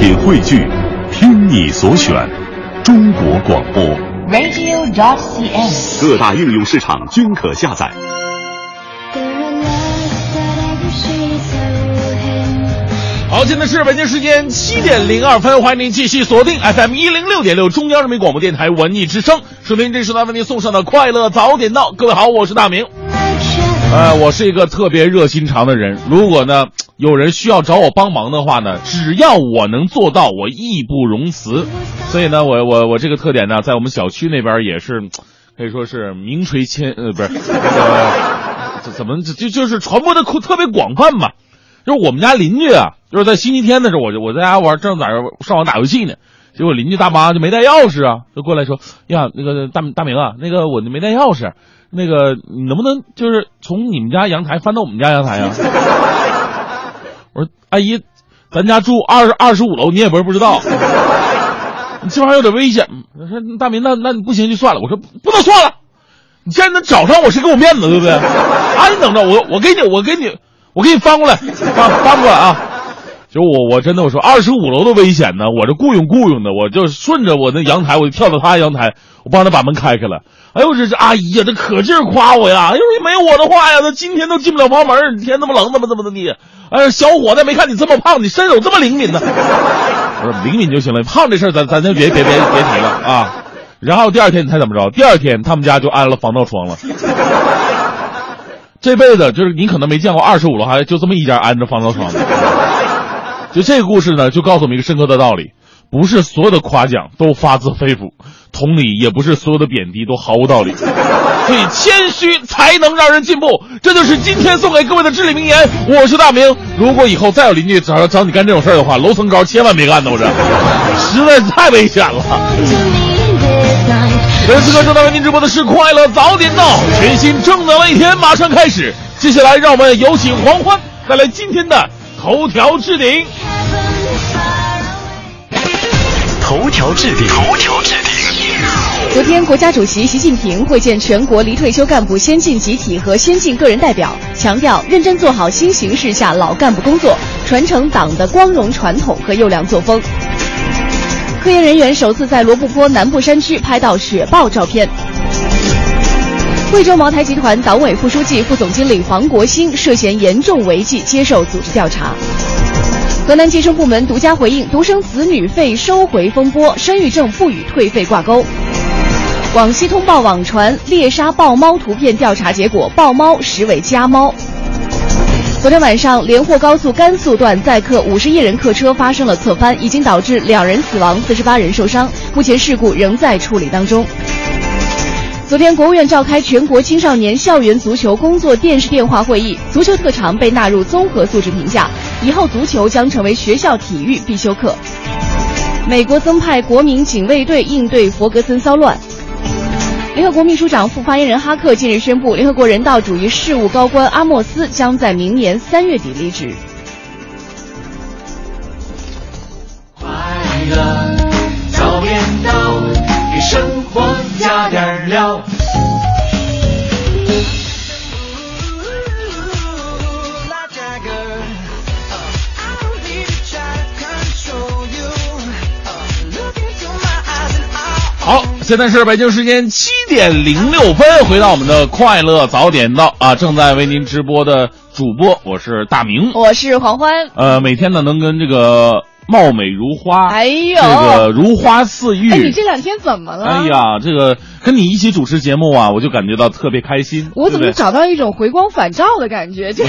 品汇聚，听你所选，中国广播。radio.dot.cn，。各大应用市场均可下载。好，现在是北京时间七点零二分，欢迎您继续锁定 FM 一零六点六中央人民广播电台文艺之声，收听这时段为您送上的快乐早点到。各位好，我是大明。呃，我是一个特别热心肠的人，如果呢有人需要找我帮忙的话呢，只要我能做到，我义不容辞。所以呢，我我我这个特点呢，在我们小区那边也是可以说是名垂千呃不是，呃、这怎么就就是传播的特别广泛嘛。就是我们家邻居啊，就是在星期天的时候，我就我在家玩，正在上网打游戏呢。结果邻居大妈就没带钥匙啊，就过来说：“呀，那个大大明啊，那个我没带钥匙，那个你能不能就是从你们家阳台翻到我们家阳台啊？” 我说：“阿姨，咱家住二十二十五楼，你也不是不知道，你这玩意儿有点危险。”我说：“大明，那那你不行就算了。”我说：“不能算了，你既然能找上我，是给我面子，对不对？啊，你等着，我我给你，我给你，我给你翻过来，翻翻过来啊！”就我我真的我说二十五楼的危险呢，我这雇佣雇佣的，我就顺着我那阳台，我就跳到他阳台，我帮他把门开开了。哎呦，这这阿姨呀，这可劲儿夸我呀！哎呦，没有我的话呀，那今天都进不了房门，天那么冷，怎么怎么的地？哎，小伙子，没看你这么胖，你身手这么灵敏呢？我说灵敏就行了，胖这事儿咱咱就别别别别提了啊。然后第二天你猜怎么着？第二天他们家就安了防盗窗了。这辈子就是你可能没见过二十五楼还就这么一家安着防盗窗的。就这个故事呢，就告诉我们一个深刻的道理：不是所有的夸奖都发自肺腑，同理，也不是所有的贬低都毫无道理。所以谦虚才能让人进步，这就是今天送给各位的至理名言。我是大明，如果以后再有邻居找找你干这种事儿的话，楼层高千万别干呐！我这实在是太危险了。to me this night. 本此刻正在为您直播的是快乐早点到，全新正能量一天马上开始。接下来，让我们有请黄欢带来今天的头条置顶。头条置顶，头条置顶。昨天，国家主席习近平会见全国离退休干部先进集体和先进个人代表，强调认真做好新形势下老干部工作，传承党的光荣传统和优良作风。科研人员首次在罗布泊南部山区拍到雪豹照片。贵州茅台集团党委副书记、副总经理黄国兴涉嫌严重违纪，接受组织调查。河南计生部门独家回应独生子女费收回风波，生育证不与退费挂钩。广西通报网传猎杀豹猫图片调查结果，豹猫实为家猫。昨天晚上，连霍高速甘肃段载客五十一人客车发生了侧翻，已经导致两人死亡，四十八人受伤，目前事故仍在处理当中。昨天，国务院召开全国青少年校园足球工作电视电话会议，足球特长被纳入综合素质评价，以后足球将成为学校体育必修课。美国增派国民警卫队应对佛格森骚乱。联合国秘书长、副发言人哈克近日宣布，联合国人道主义事务高官阿莫斯将在明年三月底离职。快乐，给生活加点料。好，现在是北京时间七点零六分，回到我们的快乐早点到啊，正在为您直播的主播我是大明，我是黄欢。呃，每天呢能跟这个貌美如花，哎呦这个如花似玉，哎，你这两天怎么了？哎，呀，这个跟你一起主持节目啊，我就感觉到特别开心。我怎么找到一种回光返照的感觉？这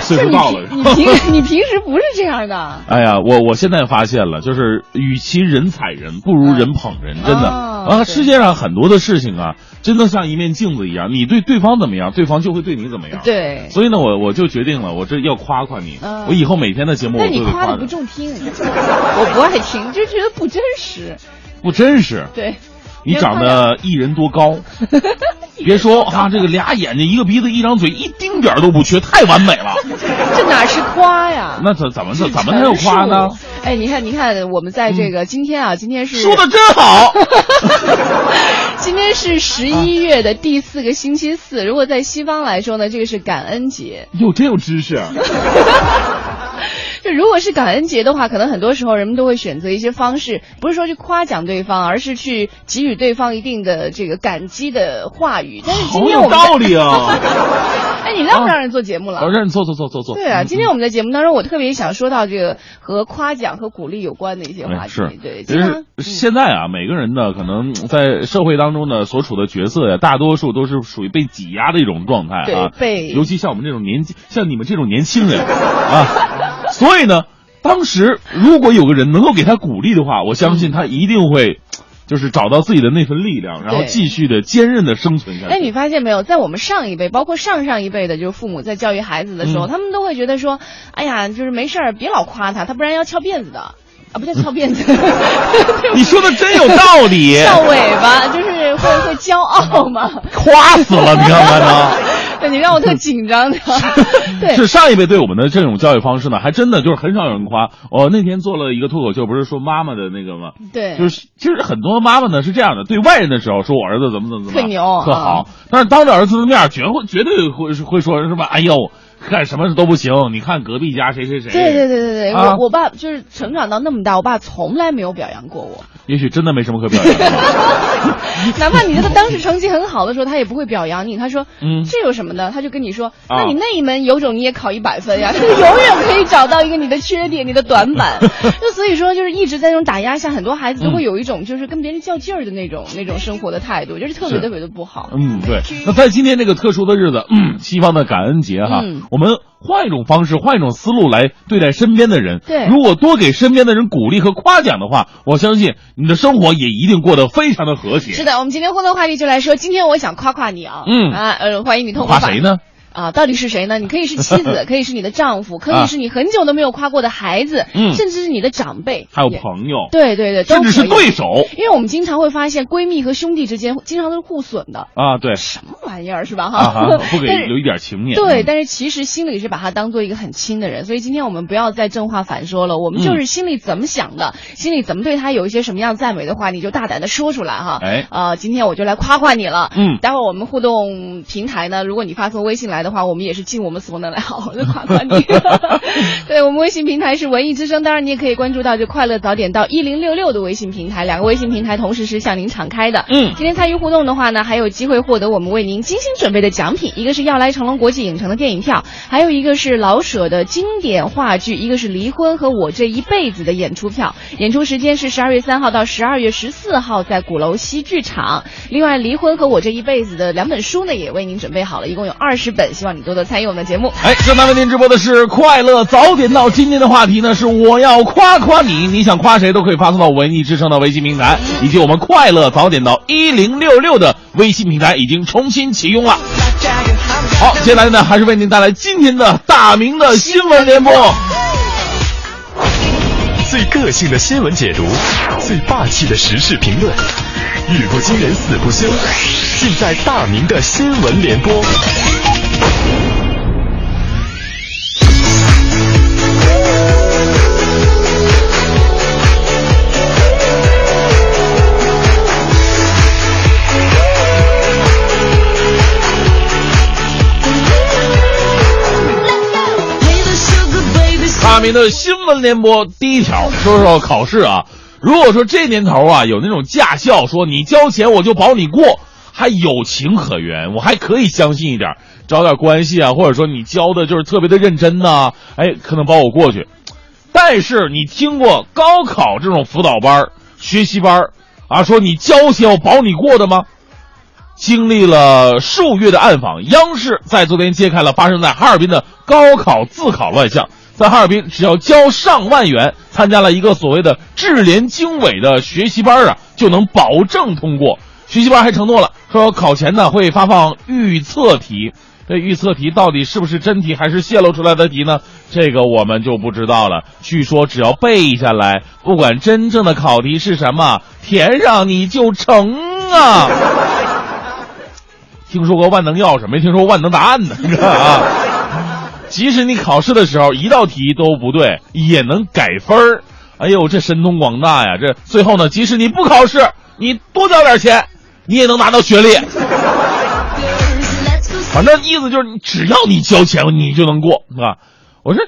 岁数 到了 你平你平你平时不是这样的。哎呀，我我现在发现了，就是与其人踩人，不如人捧人，真的啊！世界上很多的事情啊，真的像一面镜子一样，你对对方怎么样，对方就会对你怎么样。。对，所以呢，我我就决定了，我这要夸夸你。嗯我以后每天的节目我都得夸的不中听，我不爱听，就觉得不真实。不真实。对，你长得一人多高，别说啊，这个俩眼睛、一个鼻子、一张嘴，一丁点儿都不缺，太完美了。这哪是夸呀？那怎怎么怎怎么才有夸呢？哎，你看，你看，我们在这个今天啊，今天是说的真好。今天是十一月的第四个星期四。如果在西方来说呢，这个是感恩节。哟，真有知识。就如果是感恩节的话，可能很多时候人们都会选择一些方式，不是说去夸奖对方，而是去给予对方一定的这个感激的话语。但是今好有天我们道理啊！哎，你让不让人做节目了？我让你坐坐坐坐坐。对啊，今天我们在节目当中，我特别想说到这个和夸奖和鼓励有关的一些话题。哎是，对，其实现在啊，每个人呢，可能在社会当中呢，所处的角色呀，大多数都是属于被挤压的一种状态啊。对被尤其像我们这种年纪，像你们这种年轻人啊，所以呢，当时如果有个人能够给他鼓励的话，我相信他一定会。就是找到自己的那份力量，然后继续的坚韧的生存下去。哎，你发现没有，在我们上一辈，包括上上一辈的，就是父母在教育孩子的时候，嗯他们都会觉得说，哎呀，就是没事儿，别老夸他，他不然要翘辫子的。啊，不叫翘辫子，你说的真有道理，翘尾巴，就是会会骄傲嘛。夸死了，你看看呢。对，你让我特紧张的。对，是上一辈对我们的这种教育方式呢，还真的就是很少有人夸。我那天做了一个脱口秀，不是说妈妈的那个吗？对，就是其实很多妈妈呢是这样的，对外人的时候说我儿子怎么怎么怎么特牛特好，但是当着儿子的面，绝会绝对会会说是吧？哎呦，干什么都不行，你看隔壁家谁谁谁。对对对对对，啊我我爸就是成长到那么大，我爸从来没有表扬过我。也许真的没什么可表扬的。哪怕你这个当时成绩很好的时候，他也不会表扬你。他说：“嗯这有什么的？”他就跟你说：“啊那你那一门有种你也考一百分呀。”他就永远可以找到一个你的缺点、你的短板。就所以说，就是一直在那种打压下，很多孩子都会有一种就是跟别人较劲儿的那种、那种生活的态度，就是特别特别的不好。嗯，对。那在今天这个特殊的日子，嗯，西方的感恩节哈，嗯我们换一种方式，换一种思路来对待身边的人。对如果多给身边的人鼓励和夸奖的话，我相信你的生活也一定过得非常的和谐。是的，我们今天互动话题就来说，今天我想夸夸你啊，嗯啊，呃，欢迎你通过夸谁呢？啊，到底是谁呢？你可以是妻子，可以是你的丈夫，可以是你很久都没有夸过的孩子，嗯。甚至是你的长辈，还有朋友，对对对，甚至是对手。因为我们经常会发现，闺蜜和兄弟之间经常都是互损的，啊，对。什么玩意儿是吧？啊哈，不给留一点情面。对，嗯。但是其实心里是把他当做一个很亲的人，所以今天我们不要再正话反说了，我们嗯。就是心里怎么想的，心里怎么对他有一些什么样赞美的话，你就大胆的说出来哈。哎。呃，今天我就来夸夸你了。嗯。待会儿我们互动平台呢，如果你发送微信来的话，我们也是尽我们所能来好好的夸夸你。对我们微信平台是文艺之声，当然你也可以关注到就快乐早点到一零六六的微信平台，两个微信平台同时是向您敞开的。嗯今天参与互动的话呢，还有机会获得我们为您精心准备的奖品，一个是要来成龙国际影城的电影票，还有一个是老舍的经典话剧，一个是离婚和我这一辈子的演出票。演出时间是十二月三号到十二月十四号，在鼓楼西剧场。另外，离婚和我这一辈子的两本书呢，也为您准备好了，一共有二十本，希望你多多参与我们的节目。哎，正在为您直播的是快乐早点到。今天的话题呢是我要夸夸你，你想夸谁都可以发送到文艺之声的微信平台，以及我们快乐早点到一零六六的微信平台已经重新启用了。好，接下来呢还是为您带来今天的大明的新闻联播。最个性的新闻解读，最霸气的时事评论，语不惊人死不休，尽在大明的新闻联播。大明的新闻联播第一条，说说考试啊。如果说这年头啊有那种驾校说你交钱我就保你过，还有情可原，我还可以相信一点，找点关系啊，或者说你教的就是特别的认真呐、哎，可能保我过去。但是你听过高考这种辅导班、学习班儿啊，说你交钱我保你过的吗？经历了数月的暗访，央视在昨天揭开了发生在哈尔滨的高考自考乱象。在哈尔滨，只要交上万元，参加了一个所谓的智联经纬的学习班啊，就能保证通过。学习班还承诺了，说考前呢会发放预测题。这预测题到底是不是真题，还是泄露出来的题呢？这个我们就不知道了。据说只要背下来，不管真正的考题是什么，填上你就成啊。听说过万能钥匙，没听说过万能答案呢，你看啊。即使你考试的时候一道题都不对，也能改分儿。哎呦，这神通广大呀！这最后呢，即使你不考试，你多交点钱，你也能拿到学历。反正意思就是，只要你交钱，你就能过，是吧？我说，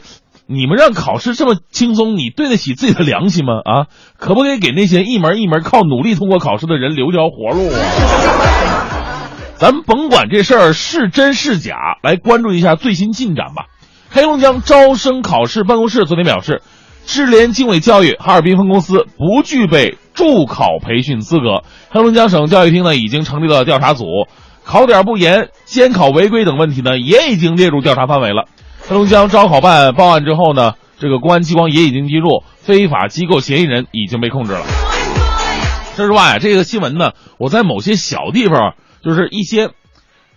你们让考试这么轻松，你对得起自己的良心吗？啊，可不可以给那些一门一门靠努力通过考试的人留条活路啊？咱甭管这事儿是真是假，来关注一下最新进展吧。黑龙江招生考试办公室昨天表示，智联经纬教育哈尔滨分公司不具备助考培训资格。黑龙江省教育厅呢已经成立了调查组，考点不严、监考违规等问题呢也已经列入调查范围了。黑龙江招考办报案之后呢，这个公安机关也已经记录，非法机构嫌疑人已经被控制了。说实话呀，这个新闻呢，我在某些小地方，就是一些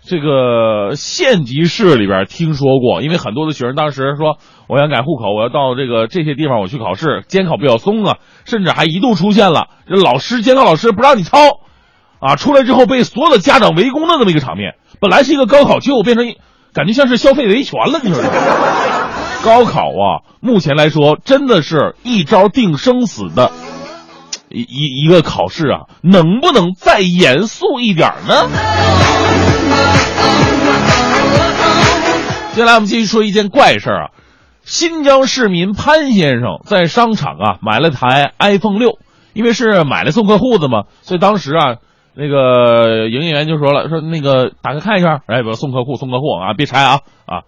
这个县级市里边听说过，因为很多的学生当时说，我想改户口，我要到这个这些地方我去考试，监考比较松啊，甚至还一度出现了这老师监考老师不让你抄，啊，出来之后被所有的家长围攻的那么一个场面。本来是一个高考，结果变成感觉像是消费维权了，你说 高考啊，目前来说真的是一招定生死的一一一个考试啊，能不能再严肃一点呢？接下来我们继续说一件怪事啊，新疆市民潘先生在商场啊买了台 iPhone 六，因为是买来送客户的嘛，所以当时啊。那个营业员就说了，说那个打开看一下，哎，不送客户，送客户啊，别拆啊啊！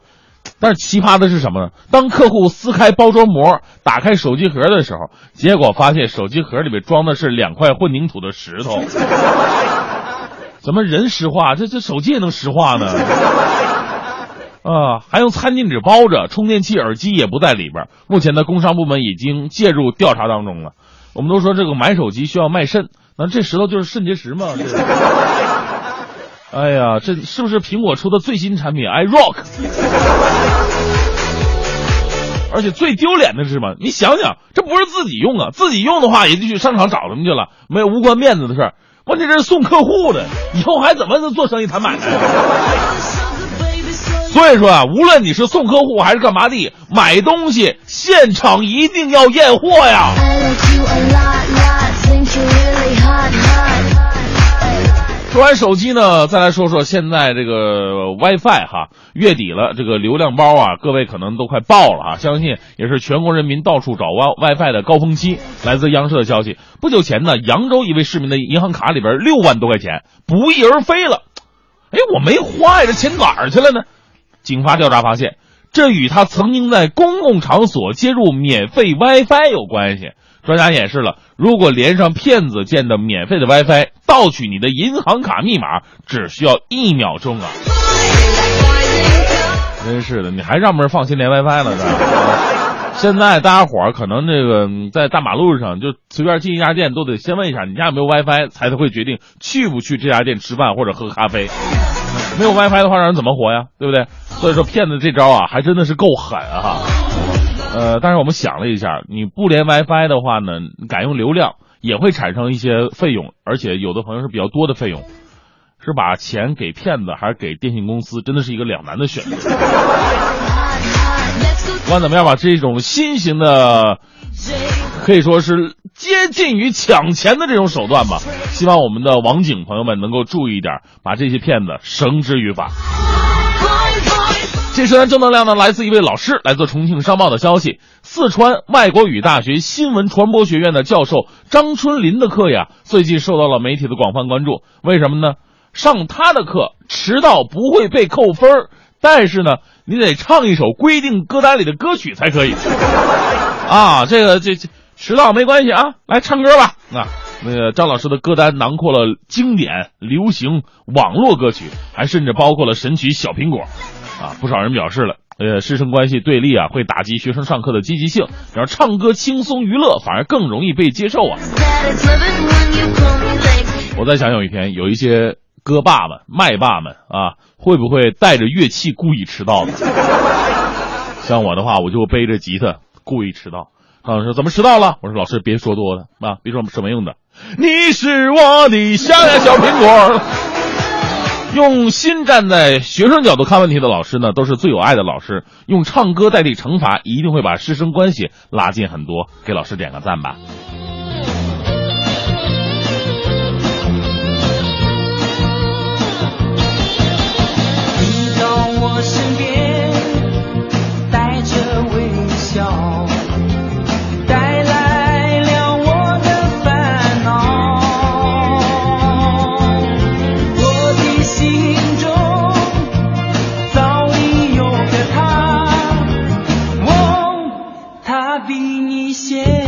但是奇葩的是什么呢？当客户撕开包装膜，打开手机盒的时候，结果发现手机盒里面装的是两块混凝土的石头。怎么人石化？这这手机也能石化呢？啊，还用餐巾纸包着，充电器、耳机也不在里边。目前的工商部门已经介入调查当中了。我们都说这个买手机需要卖肾，那这石头就是肾结石吗？这 是哎呀，这是不是苹果出的最新产品 iRock？而且最丢脸的是什么？你想想，这不是自己用啊，自己用的话也就去商场找他们去了，没有无关面子的事儿。关键这是送客户的，以后还怎么做生意谈买卖？所以说啊，无论你是送客户还是干嘛的，买东西现场一定要验货呀。说完手机呢，再来说说现在这个 WiFi 哈，月底了，这个流量包啊，各位可能都快爆了啊！相信也是全国人民到处找 WiFi 的高峰期。来自央视的消息，不久前呢，扬州一位市民的银行卡里边六万多块钱不翼而飞了。哎，我没花呀，这钱哪儿去了呢？警方调查发现，这与他曾经在公共场所接入免费 WiFi 有关系。专家演示了，如果连上骗子建的免费的 WiFi，盗取你的银行卡密码只需要一秒钟啊！真是的，你还让不让放心连 WiFi 了？是吧现在大家伙儿可能这个在大马路上就随便进一家店，都得先问一下你家有没有 WiFi，才会决定去不去这家店吃饭或者喝咖啡。没有 WiFi 的话，让人怎么活呀？对不对？所以说骗子这招啊，还真的是够狠啊！呃，但是我们想了一下，你不连 WiFi 的话呢，改用流量也会产生一些费用，而且有的朋友是比较多的费用，是把钱给骗子还是给电信公司，真的是一个两难的选择。不管怎么样吧，这种新型的可以说是接近于抢钱的这种手段吧，希望我们的网警朋友们能够注意一点，把这些骗子绳之于法。这时段正能量呢，来自一位老师，来自重庆商报的消息。四川外国语大学新闻传播学院的教授张春林的课呀，最近受到了媒体的广泛关注。为什么呢？上他的课迟到不会被扣分儿但是呢，你得唱一首规定歌单里的歌曲才可以。啊，这个这这迟到没关系啊，来唱歌吧。啊，那个张老师的歌单囊括了经典、流行、网络歌曲，还甚至包括了神曲《小苹果》。啊，不少人表示了，呃，师生关系对立啊，会打击学生上课的积极性，然后唱歌轻松娱乐反而更容易被接受啊。我在想，有一天有一些歌霸们、麦霸们啊，会不会带着乐器故意迟到呢？像我的话，我就背着吉他故意迟到。老师说怎么迟到了？我说老师别说多了啊，别说什么用的。你是我的小呀小苹果。用心站在学生角度看问题的老师呢，都是最有爱的老师。用唱歌代替惩罚，一定会把师生关系拉近很多。给老师点个赞吧。比你先。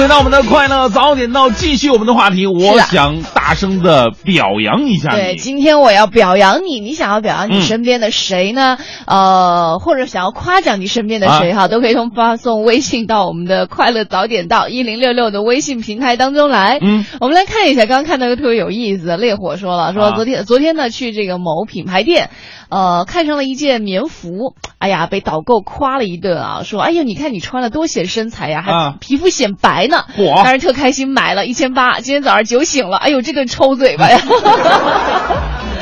回到我们的快乐早点到，继续我们的话题。我想大声的表扬一下对，今天我要表扬你，你想要表扬你嗯身边的谁呢？呃，或者想要夸奖你身边的谁哈，都可以通发送微信到我们的快乐早点到一零六六的微信平台当中来。嗯，我们来看一下，刚刚看到一个特别有意思的，烈火说了，说啊昨天、昨天呢去这个某品牌店，呃，看上了一件棉服，哎呀，被导购夸了一顿啊，说，哎呦，你看你穿了多显身材呀，还啊。皮肤显白呢，嚯。当时特开心，买了一千八，今天早上酒醒了，哎呦，这顿抽嘴巴呀。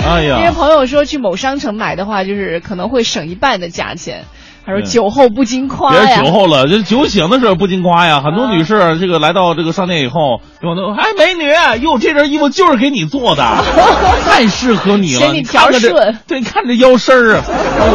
哎因为呀，朋友说去某商城买的话，就是可能会省一半的价钱。他说嗯酒后不经夸别呀。酒后了，这酒醒的时候不经夸呀。很多啊女士这个来到这个商店以后，跟我说：“哎，美女，哟，这件衣服就是给你做的，太适合你了。嫌你你看看这条顺，对，你看这腰身儿啊，哎呦。”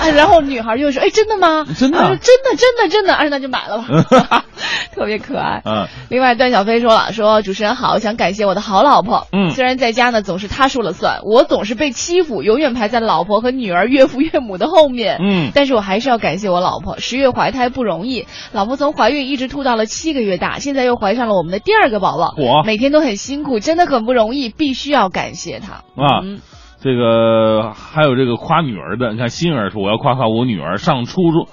哎，然后女孩就说：“哎，真的吗？真的真的，真的，真的。”哎，那就买了吧，特别可爱。嗯另外，段小飞说了，说主持人好，想感谢我的好老婆。嗯虽然在家呢总是她说了算，我总是被欺负，永远排在老婆和女儿、岳父岳母的后面。嗯但是我还是要感谢我老婆，十月怀胎不容易，老婆从怀孕一直吐到了七个月大，现在又怀上了我们的第二个宝宝，我每天都很辛苦，真的很不容易，必须要感谢她。啊嗯这个还有这个夸女儿的，你看欣儿说我要夸夸我女儿上初中，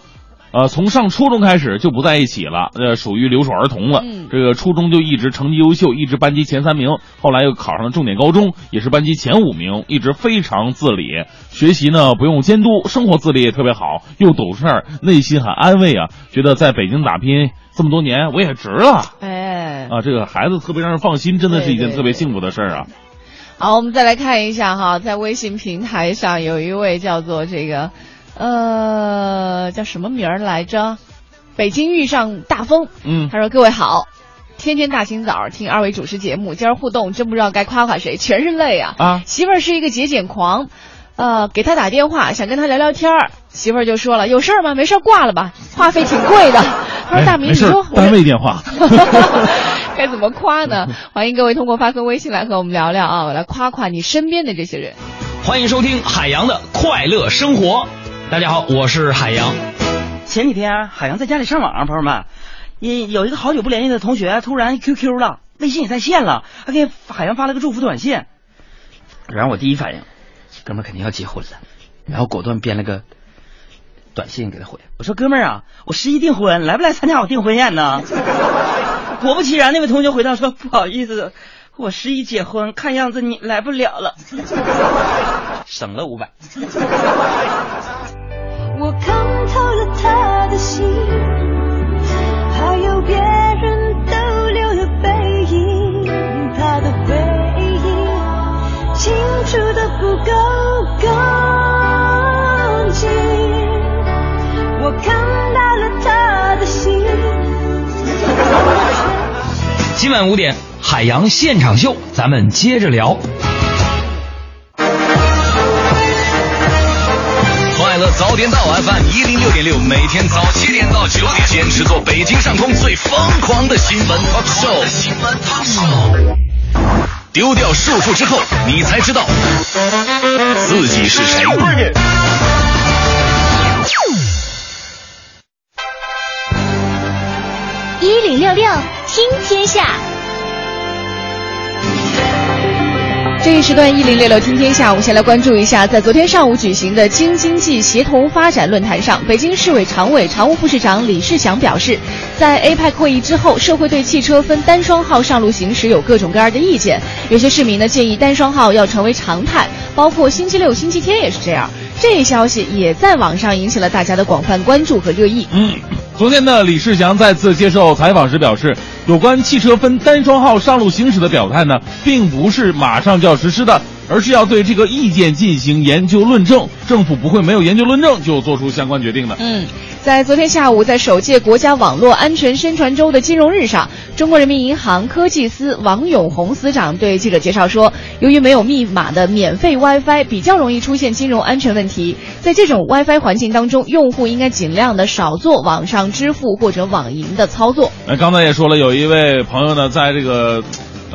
呃，从上初中开始就不在一起了，呃，属于留守儿童了。嗯这个初中就一直成绩优秀，一直班级前三名，后来又考上了重点高中，也是班级前五名，一直非常自理，学习呢不用监督，生活自理也特别好，又懂事儿，内心很安慰啊，觉得在北京打拼这么多年我也值了。哎，啊，这个孩子特别让人放心，真的是一件特别幸福的事儿啊。好，我们再来看一下哈，在微信平台上有一位叫做这个，呃，叫什么名儿来着？北京遇上大风，嗯，他说：“各位好，天天大清早听二位主持节目，今儿互动真不知道该夸夸谁，全是泪啊！啊媳妇儿是一个节俭狂，呃，给他打电话想跟他聊聊天儿，媳妇儿就说了：有事儿吗？没事儿挂了吧，话费挺贵的。他说：大明，你说，单位电话。该怎么夸呢？欢迎各位通过发送微信来和我们聊聊啊，来夸夸你身边的这些人。欢迎收听海洋的快乐生活。大家好，我是海洋。前几天海洋在家里上网，朋友们，有有一个好久不联系的同学突然 QQ 了，微信也在线了，还给海洋发了个祝福短信。然后我第一反应，哥们儿肯定要结婚了，然后果断编了个短信给他回，我说哥们儿啊，我十一订婚，来不来参加我订婚宴呢？果不其然，那位同学回答说不好意思，我十一结婚，看样子你来不了了，省了五百。我看透了他的心，还有别人逗留的背影，他的回忆清楚的不够今晚五点，海洋现场秀，咱们接着聊。快乐早点到 FM 一零六点六，每天早七点到九点，坚持做北京上空最疯狂的新闻 talk show。新闻 talk show。丢掉束缚之后，你才知道自己是谁。一零六六听天下，这一时段一零六六听天下，我们先来关注一下，在昨天上午举行的京津冀协同发展论坛上，北京市委常委、常务副市长李世祥表示，在 APEC 会议之后，社会对汽车分单双号上路行驶有各种各样的意见，有些市民呢建议单双号要成为常态，包括星期六、星期天也是这样。这一消息也在网上引起了大家的广泛关注和热议。嗯，昨天呢，李世祥再次接受采访时表示，有关汽车分单双号上路行驶的表态呢，并不是马上就要实施的，而是要对这个意见进行研究论证。政府不会没有研究论证就做出相关决定的。嗯，在昨天下午，在首届国家网络安全宣传周的金融日上，中国人民银行科技司王永红司长对记者介绍说，由于没有密码的免费 WiFi 比较容易出现金融安全问题，在这种 WiFi 环境当中，用户应该尽量的少做网上支付或者网银的操作。那刚才也说了，有一位朋友呢，在这个。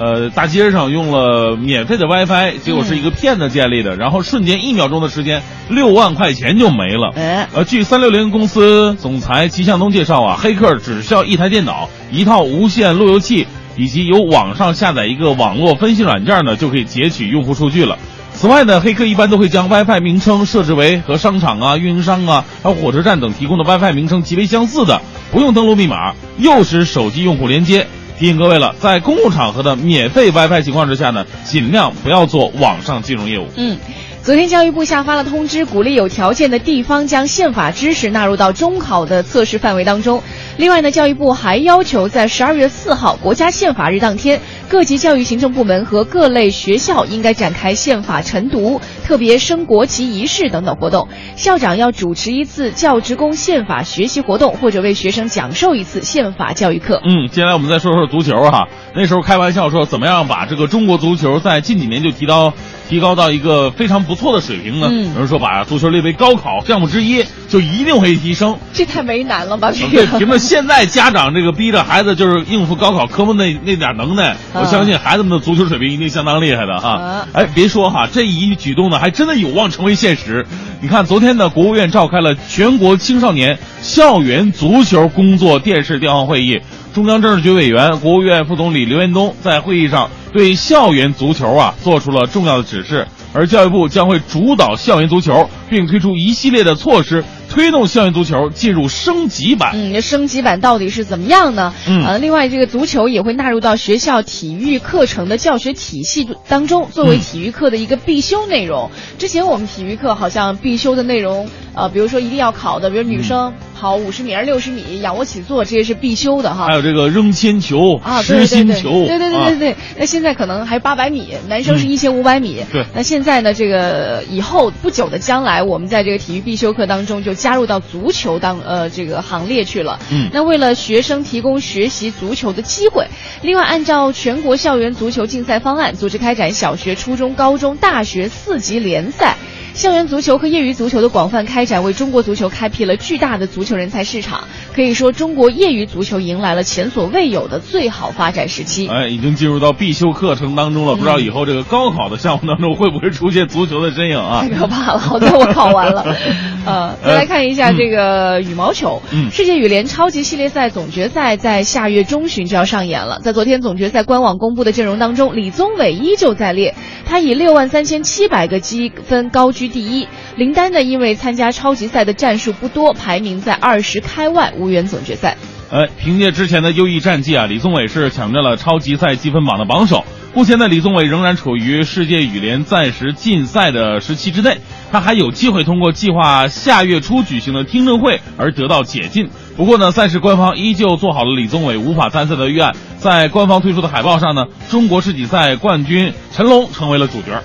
呃，大街上用了免费的 WiFi，结果是一个骗子建立的，然后瞬间一秒钟的时间，六万块钱就没了。哎，呃，据三六零公司总裁齐向东介绍啊，黑客只需要一台电脑、一套无线路由器，以及由网上下载一个网络分析软件呢，就可以截取用户数据了。此外呢，黑客一般都会将 WiFi 名称设置为和商场啊、运营商啊、还有火车站等提供的 WiFi 名称极为相似的，不用登录密码，诱使手机用户连接。提醒各位了，在公共场合的免费 WiFi 情况之下呢，尽量不要做网上金融业务。嗯，昨天教育部下发了通知，鼓励有条件的地方将宪法知识纳入到中考的测试范围当中。另外呢，教育部还要求在十二月四号国家宪法日当天，各级教育行政部门和各类学校应该展开宪法晨读、特别升国旗仪式等等活动。校长要主持一次教职工宪法学习活动，或者为学生讲授一次宪法教育课。嗯，接下来我们再说说足球哈。那时候开玩笑说，怎么样把这个中国足球在近几年就提高提高到一个非常不错的水平呢？嗯有人说把足球列为高考项目之一，就一定会提升。这太为难了吧？这对，个凭着现在家长这个逼着孩子就是应付高考科目那那点能耐，我相信孩子们的足球水平一定相当厉害的哈啊。哎，别说哈，这一举动呢，还真的有望成为现实。你看，昨天呢，国务院召开了全国青少年校园足球工作电视电话会议，中央政治局委员、国务院副总理刘延东在会议上对校园足球啊做出了重要的指示，而教育部将会主导校园足球，并推出一系列的措施，推动校园足球进入升级版。嗯，这升级版到底是怎么样呢？嗯呃，另外这个足球也会纳入到学校体育课程的教学体系当中，作为嗯体育课的一个必修内容。之前我们体育课好像必修的内容，呃，比如说一定要考的，比如女生跑五十米、六十米、仰卧起坐，这些是必修的哈。还有这个扔铅球、啊，实对对对，心球，对对对啊对对。那现在可能还八百米，男生是嗯一千五百米。对那现在呢，这个以后不久的将来，我们在这个体育必修课当中就加入到足球当呃这个行列去了。嗯那为了学生提供学习足球的机会，另外按照全国校园足球竞赛方案，组织开展小学、初中、高中、大学四级联赛。校园足球和业余足球的广泛开展，为中国足球开辟了巨大的足球人才市场。可以说，中国业余足球迎来了前所未有的最好发展时期。哎，已经进入到必修课程当中了，不知道以后这个高考的项目当中会不会出现足球的身影啊太？可怕了！好在我考完了。呃，再来看一下这个羽毛球，嗯世界羽联超级系列赛总决赛在下月中旬就要上演了。在昨天总决赛官网公布的阵容当中，李宗伟依旧在列，他以六万三千七百个积分高居第一。林丹呢，因为参加超级赛的战术不多，排名在二十开外，无缘总决赛。哎，凭借之前的优异战绩啊，李宗伟是抢占了超级赛积分榜的榜首。目前呢，李宗伟仍然处于世界羽联暂时禁赛的时期之内，他还有机会通过计划下月初举行的听证会而得到解禁。不过呢，赛事官方依旧做好了李宗伟无法参赛的预案。在官方推出的海报上呢，中国世锦赛冠军陈龙成为了主角。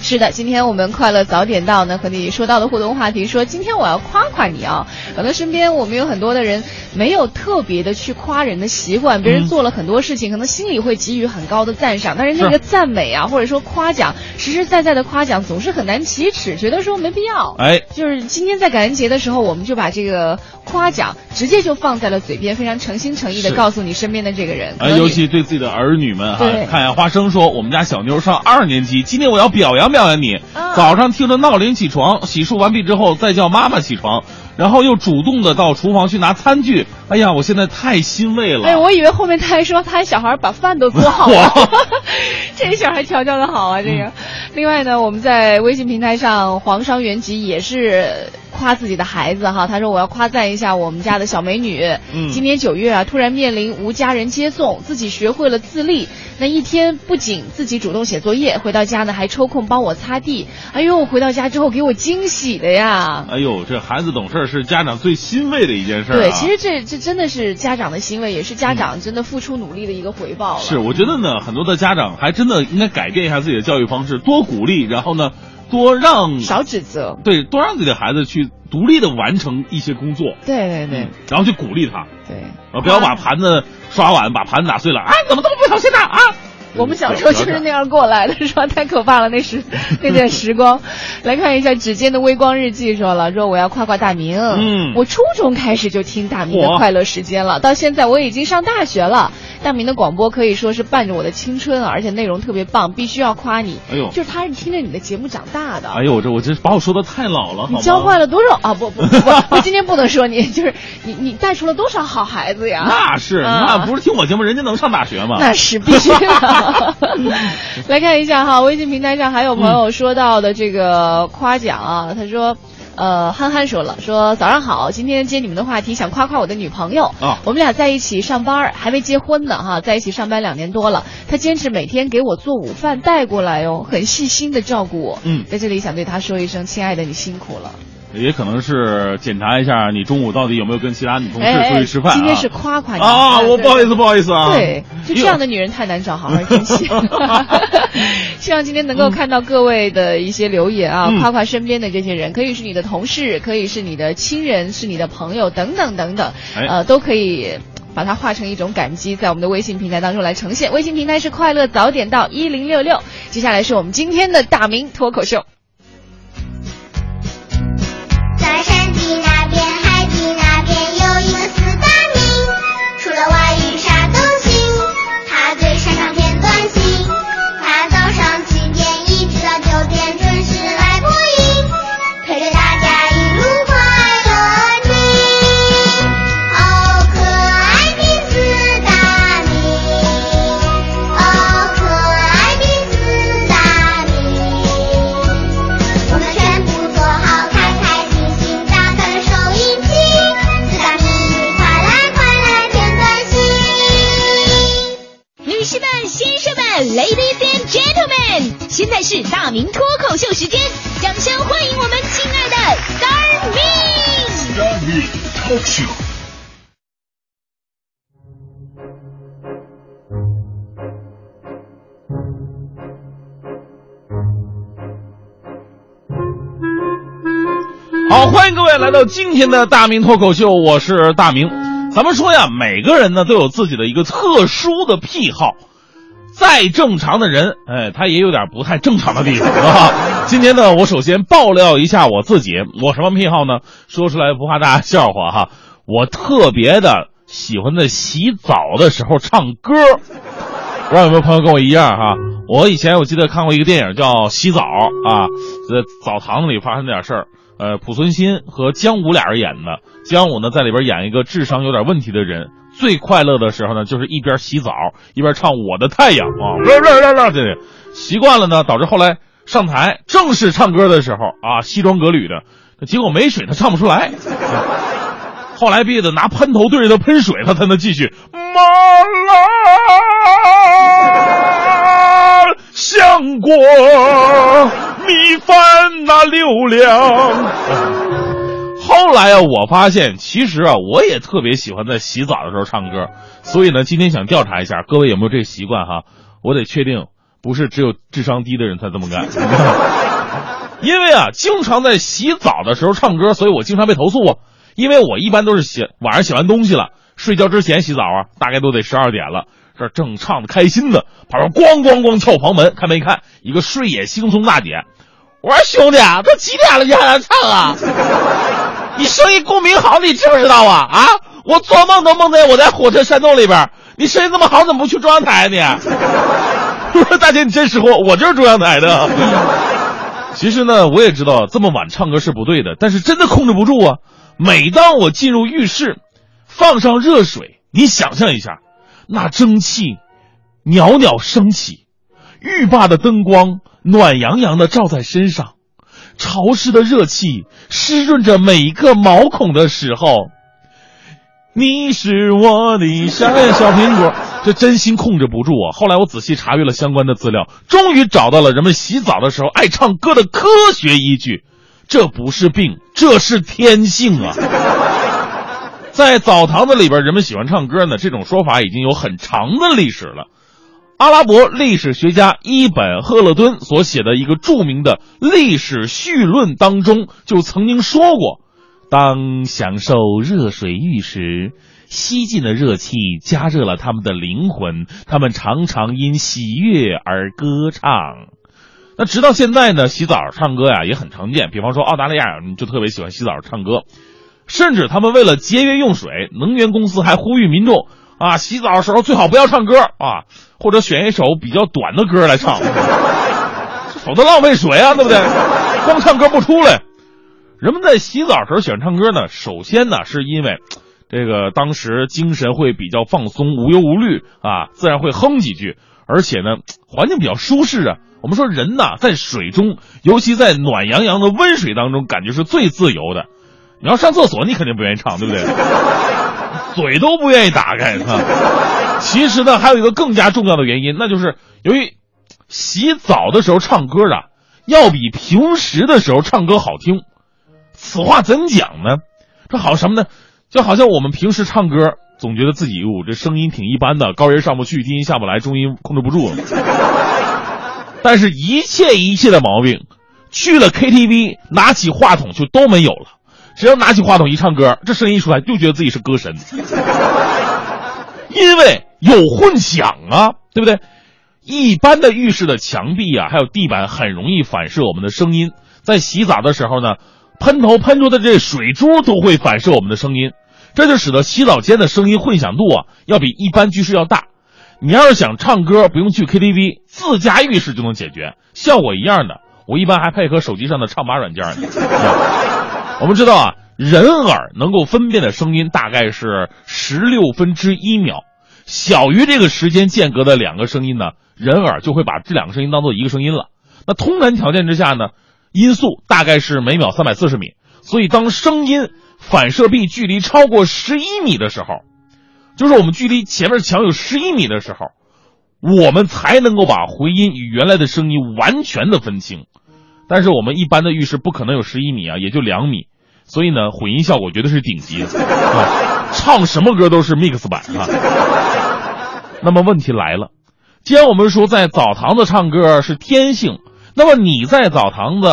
是的，今天我们快乐早点到呢，和你说到的互动话题说，今天我要夸夸你啊。可能身边我们有很多的人没有特别的去夸人的习惯，别人做了很多事情，可能心里会给予很高的赞赏，但是那个赞美啊，或者说夸奖，实实在在的夸奖总是很难启齿，觉得说没必要。哎，就是今天在感恩节的时候，我们就把这个夸奖直接就放在了嘴边，非常诚心诚意的告诉你身边的这个人。可啊，尤其对自己的儿女们哈对，看下，花生说，我们家小妞上二年级，今天我要表扬表扬你。啊早上听着闹铃起床，洗漱完毕之后再叫妈妈起床，然后又主动的到厨房去拿餐具。哎呀，我现在太欣慰了。哎，我以为后面他还说他小孩把饭都做好了哇，这小孩调教的好啊，这个。另外呢，我们在微信平台上，黄商元吉也是夸自己的孩子哈，他说我要夸赞一下我们家的小美女，嗯今年九月啊，突然面临无家人接送，自己学会了自立，那一天不仅自己主动写作业，回到家呢还抽空帮我擦地，哎呦，回到家之后给我惊喜的呀。哎呦，这孩子懂事儿是家长最欣慰的一件事。对，其实这这真的是家长的欣慰，也是家长真的付出努力的一个回报了。是，我觉得呢，很多的家长还真的应该改变一下自己的教育方式，多鼓励，然后呢，多让少指责。对，多让自己的孩子去独立的完成一些工作，对对对、嗯，然后去鼓励他，对。啊，不要把盘子刷碗，把盘子打碎了啊！怎么这么不小心呢？啊！我们小时候就是那样过来的，是吧？太可怕了，那时那段时光。来看一下指尖的微光日记说了，说我要夸夸大明。嗯我初中开始就听大明的快乐时间了，到现在我已经上大学了。大明的广播可以说是伴着我的青春啊，而且内容特别棒，必须要夸你。哎呦就是他是听着你的节目长大的。哎呦，我这我这把我说的太老了，你教坏了多少 啊？不不不不，我今天不能说你，就是你你带出了多少好孩子呀？那是，啊那不是听我节目，人家能上大学吗？那是必须的。来看一下哈，微信平台上还有朋友说到的这个夸奖啊，他说。呃，憨憨说了，说早上好，今天接你们的话题，想夸夸我的女朋友啊我们俩在一起上班，还没结婚呢哈，在一起上班两年多了，她坚持每天给我做午饭带过来哦，很细心的照顾我。嗯在这里想对她说一声，亲爱的，你辛苦了。也可能是检查一下你中午到底有没有跟其他女同事哎出去吃饭、啊今天是夸夸你啊，我不好意思，不好意思啊。对，就这样的女人太难找，好好珍惜。希望今天能够看到各位的一些留言啊，嗯夸夸身边的这些人，可以是你的同事，可以是你的亲人，是你的朋友，等等等等，哎呃，都可以。把它化成一种感激，在我们的微信平台当中来呈现。微信平台是快乐早点到一零六六。接下来是我们今天的大明脱口秀。现在是大明脱口秀时间，掌声欢迎我们亲爱的 Star Ming。好，欢迎各位来到今天的大明脱口秀，我是大明。咱们说呀，每个人呢都有自己的一个特殊的癖好，再正常的人，哎，他也有点不太正常的地方，是吧？今天呢，我首先爆料一下我自己，我什么癖好呢？说出来不怕大家笑话哈，我特别的喜欢在洗澡的时候唱歌。不知道有没有朋友跟我一样哈？我以前我记得看过一个电影叫《洗澡》啊，在澡堂子里发生点事儿。呃，濮存昕和姜武俩人演的，姜武呢在里边演一个智商有点问题的人。最快乐的时候呢，就是一边洗澡一边唱《我的太阳》啊，啦啦啦啦，这习惯了呢，导致后来上台正式唱歌的时候啊，西装革履的，结果没水他唱不出来。后来逼得拿喷头对着他喷水，他才能继续。马拉香锅米饭那溜亮。后来啊，我发现其实啊，我也特别喜欢在洗澡的时候唱歌，所以呢，今天想调查一下各位有没有这个习惯哈。我得确定不是只有智商低的人才这么干。因为啊，经常在洗澡的时候唱歌，所以我经常被投诉啊。因为我一般都是洗晚上洗完东西了，睡觉之前洗澡啊，大概都得十二点了，这正唱的开心呢，旁边咣咣咣敲房门，看没看？一个睡眼惺忪大姐，我说兄弟，都几点了你还来唱啊？你声音共鸣好，你知不知道啊？啊，我做梦都梦见我在火车山洞里边，你声音这么好，怎么不去中央台呢？我说大姐，你真识货，我就是中央台的。其实呢，我也知道这么晚唱歌是不对的，但是真的控制不住啊。每当我进入浴室，放上热水，你想象一下，那蒸汽袅袅升起，浴霸的灯光暖洋洋的照在身上，潮湿的热气湿润着每一个毛孔的时候，你是我的小小苹果，这真心控制不住啊！后来我仔细查阅了相关的资料，终于找到了人们洗澡的时候爱唱歌的科学依据。这不是病，这是天性啊！在澡堂子里边，人们喜欢唱歌呢，这种说法已经有很长的历史了。阿拉伯历史学家伊本·赫勒敦所写的一个著名的历史序论当中，就曾经说过：当享受热水浴时，吸进的热气加热了他们的灵魂，他们常常因喜悦而歌唱。那直到现在呢，洗澡唱歌呀也很常见。比方说澳大利亚人就特别喜欢洗澡唱歌，甚至他们为了节约用水，能源公司还呼吁民众啊，洗澡的时候最好不要唱歌啊，或者选一首比较短的歌来唱，否则浪费水啊，对不对？光唱歌不出来。人们在洗澡时候喜欢唱歌呢，首先呢是因为 这个当时精神会比较放松，无忧无虑啊，自然会哼几句，而且呢 环境比较舒适啊。我们说人呐，在水中，尤其在暖洋洋的温水当中，感觉是最自由的。你要上厕所，你肯定不愿意唱，对不对？嘴都不愿意打开啊。其实呢，还有一个更加重要的原因，那就是由于洗澡的时候唱歌啊，要比平时的时候唱歌好听。此话怎讲呢？这好什么呢？就好像我们平时唱歌，总觉得自己哟，这声音挺一般的，高音上不去，低音下不来，中音控制不住了。但是，一切一切的毛病，去了 KTV，拿起话筒就都没有了。只要拿起话筒一唱歌，这声音一出来，就觉得自己是歌神，因为有混响啊，对不对？一般的浴室的墙壁啊，还有地板很容易反射我们的声音。在洗澡的时候呢，喷头喷出的这水珠都会反射我们的声音，这就使得洗澡间的声音混响度啊，要比一般居室要大。你要是想唱歌，不用去 KTV，自家浴室就能解决，效果一样的。我一般还配合手机上的唱吧软件呢。我们知道啊，人耳能够分辨的声音大概是十六分之一秒，小于这个时间间隔的两个声音呢，人耳就会把这两个声音当做一个声音了。那通常条件之下呢，音速大概是每秒三百四十米，所以当声音反射壁距离超过十一米的时候。就是我们距离前面墙有十一米的时候，我们才能够把回音与原来的声音完全的分清。但是我们一般的浴室不可能有十一米啊，也就两米，所以呢，混音效果绝对是顶级的，啊，唱什么歌都是 mix 版啊。那么问题来了，既然我们说在澡堂子唱歌是天性，那么你在澡堂子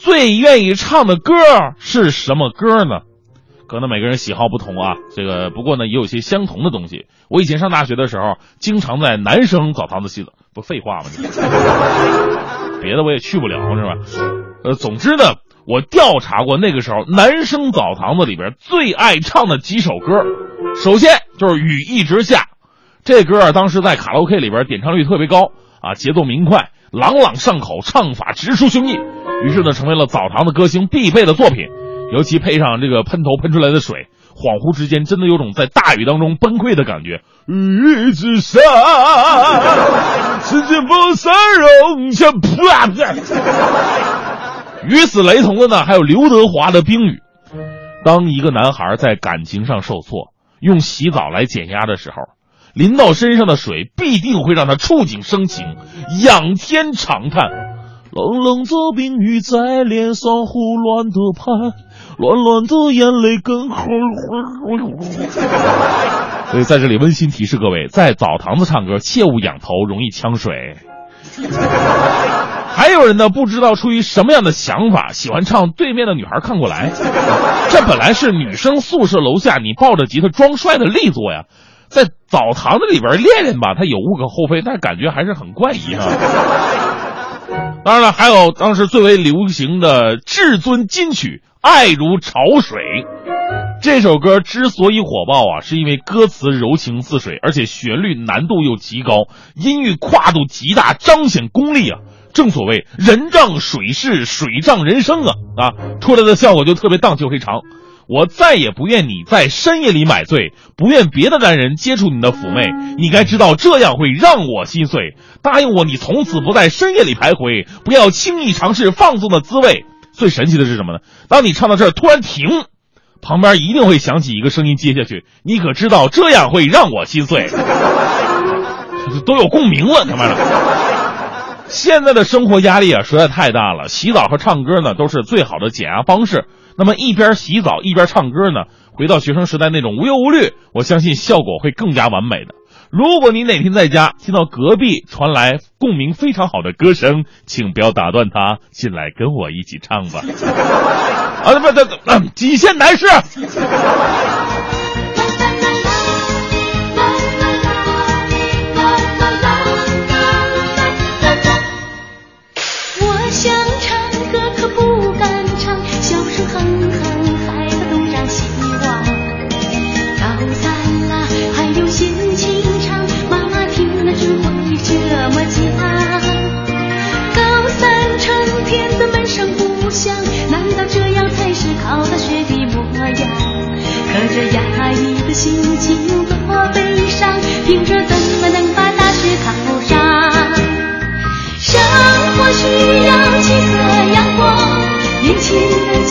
最愿意唱的歌是什么歌呢？可能每个人喜好不同啊，这个不过呢也有些相同的东西。我以前上大学的时候，经常在男生澡堂子洗澡，不废话吗？这别的我也去不了是吧？呃，总之呢，我调查过那个时候男生澡堂子里边最爱唱的几首歌，首先就是《雨一直下》，这歌啊当时在卡拉 OK 里边点唱率特别高啊，节奏明快，朗朗上口，唱法直抒胸臆，于是呢成为了澡堂的歌星必备的作品。尤其配上这个喷头喷出来的水，恍惚之间真的有种在大雨当中崩溃的感觉。雨一直下，时间不散容下，啪啪。与此雷同的呢，还有刘德华的《冰雨》。当一个男孩在感情上受挫，用洗澡来减压的时候，淋到身上的水必定会让他触景生情，仰天长叹：“冷冷的冰雨在脸上胡乱的拍。”乱乱的眼泪跟红。所以在这里温馨提示各位，在澡堂子唱歌切勿仰头，容易呛水。还有人呢，不知道出于什么样的想法，喜欢唱《对面的女孩看过来》。这本来是女生宿舍楼下你抱着吉他装帅的力作呀，在澡堂子里边练练吧，它有无可厚非，但是感觉还是很怪异啊。当然了，还有当时最为流行的至尊金曲。爱如潮水，这首歌之所以火爆啊，是因为歌词柔情似水，而且旋律难度又极高，音域跨度极大，彰显功力啊。正所谓人仗水势，水仗人生啊啊，出来的效果就特别荡气回肠。我再也不愿你在深夜里买醉，不愿别的男人接触你的妩媚，你该知道这样会让我心碎。答应我，你从此不在深夜里徘徊，不要轻易尝试放纵的滋味。最神奇的是什么呢？当你唱到这儿突然停，旁边一定会响起一个声音接下去。你可知道这样会让我心碎？都有共鸣了，他妈的！现在的生活压力啊实在太大了，洗澡和唱歌呢都是最好的减压方式。那么一边洗澡一边唱歌呢，回到学生时代那种无忧无虑，我相信效果会更加完美的。如果你哪天在家听到隔壁传来共鸣非常好的歌声，请不要打断他，进来跟我一起唱吧。啊，不不不，极限男士。可这压抑的心情多悲伤，凭着怎么能把大学考上？生活需要七色阳光，年轻人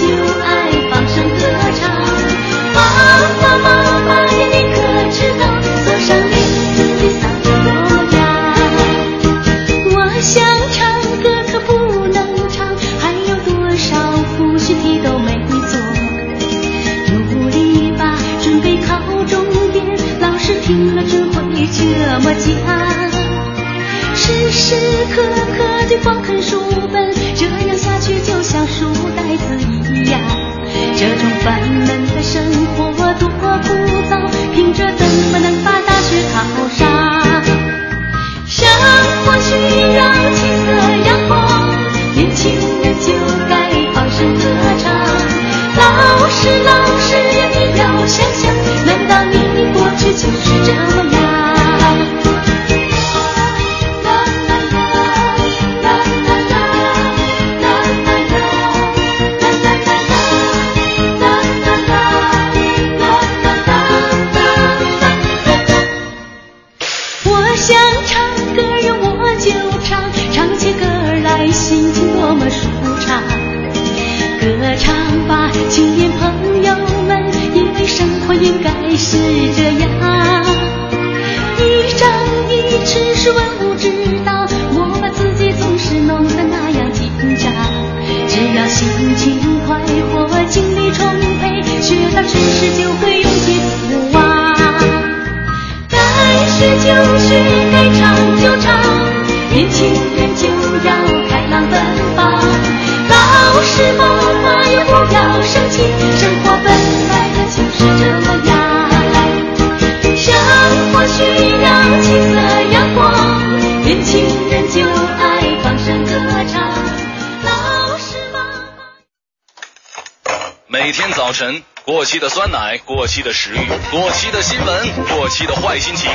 期的食欲、过期的新闻、过期的坏心情，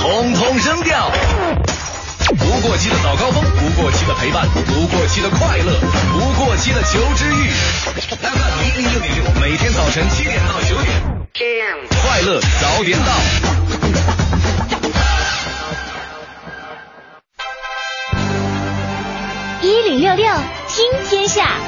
统统扔掉。不过期的早高峰，不过期的陪伴，不过期的快乐，不过期的求知欲。FM 一零六点六，每天早晨七点到九点，快乐早点到。一零六六听天下，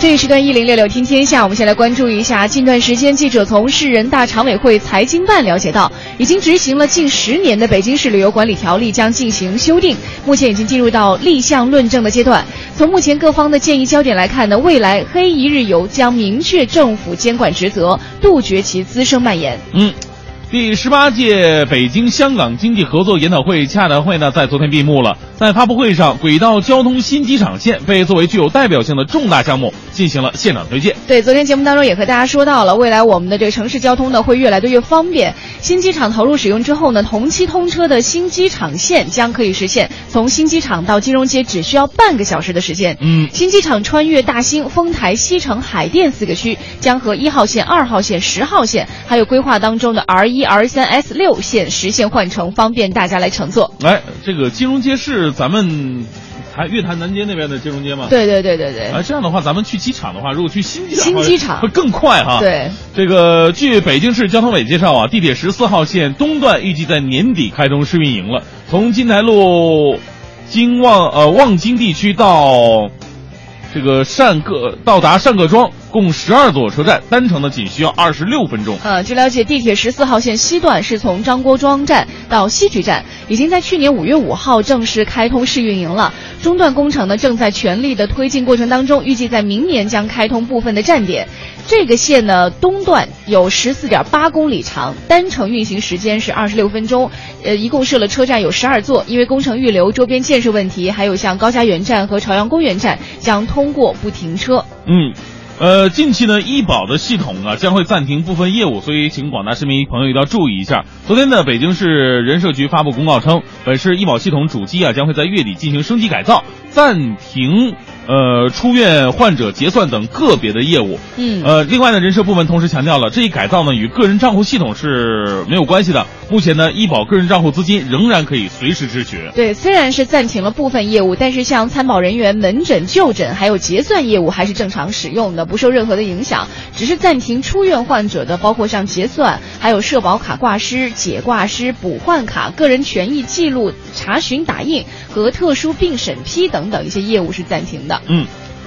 这一时段一零六六听天下，我们先来关注一下。近段时间，记者从市人大常委会财经办了解到，已经执行了近十年的北京市旅游管理条例将进行修订，目前已经进入到立项论证的阶段。从目前各方的建议焦点来看呢，未来黑一日游将明确政府监管职责，杜绝其滋生蔓延。嗯。第十八届北京香港经济合作研讨会洽谈会呢，在昨天闭幕了。在发布会上，轨道交通新机场线被作为具有代表性的重大项目进行了现场推介。对，昨天节目当中也和大家说到了，未来我们的这个城市交通呢会越来的越方便。新机场投入使用之后呢，同期通车的新机场线将可以实现从新机场到金融街只需要半个小时的时间。嗯，新机场穿越大兴、丰台、西城、海淀四个区，将和一号线、二号线、十号线，还有规划当中的 R 一、R 三、S 六线实现换乘，方便大家来乘坐。来，这个金融街是咱们还月坛南街那边的金融街吗？对对对对对。啊，这样的话，咱们去机场的话，如果去新机场，新机场会更快哈。对，这个据北京市交通委介绍啊，地铁十四号线东段预计在年底开通试运营了，从金台路京望呃望京地区到这个善各到达善各庄。共十二座车站，单程呢仅需要二十六分钟。呃，据了解，地铁十四号线西段是从张郭庄站到西局站，已经在去年五月五号正式开通试运营了。中段工程呢正在全力的推进过程当中，预计在明年将开通部分的站点。这个线呢东段有十四点八公里长，单程运行时间是二十六分钟。呃，一共设了车站有十二座，因为工程预留、周边建设问题，还有像高家园站和朝阳公园站将通过不停车。嗯。呃，近期呢，医保的系统啊将会暂停部分业务，所以请广大市民朋友一定要注意一下。昨天呢，北京市人社局发布公告称，本市医保系统主机啊将会在月底进行升级改造，暂停呃出院患者结算等个别的业务。嗯，呃，另外呢，人社部门同时强调了，这一改造呢与个人账户系统是没有关系的。目前呢，医保个人账户资金仍然可以随时支取。对，虽然是暂停了部分业务，但是像参保人员门诊就诊还有结算业务还是正常使用的。不受任何的影响，只是暂停出院患者的，包括像结算、还有社保卡挂失、解挂失、补换卡、个人权益记录查询打印和特殊病审批等等一些业务是暂停的。嗯，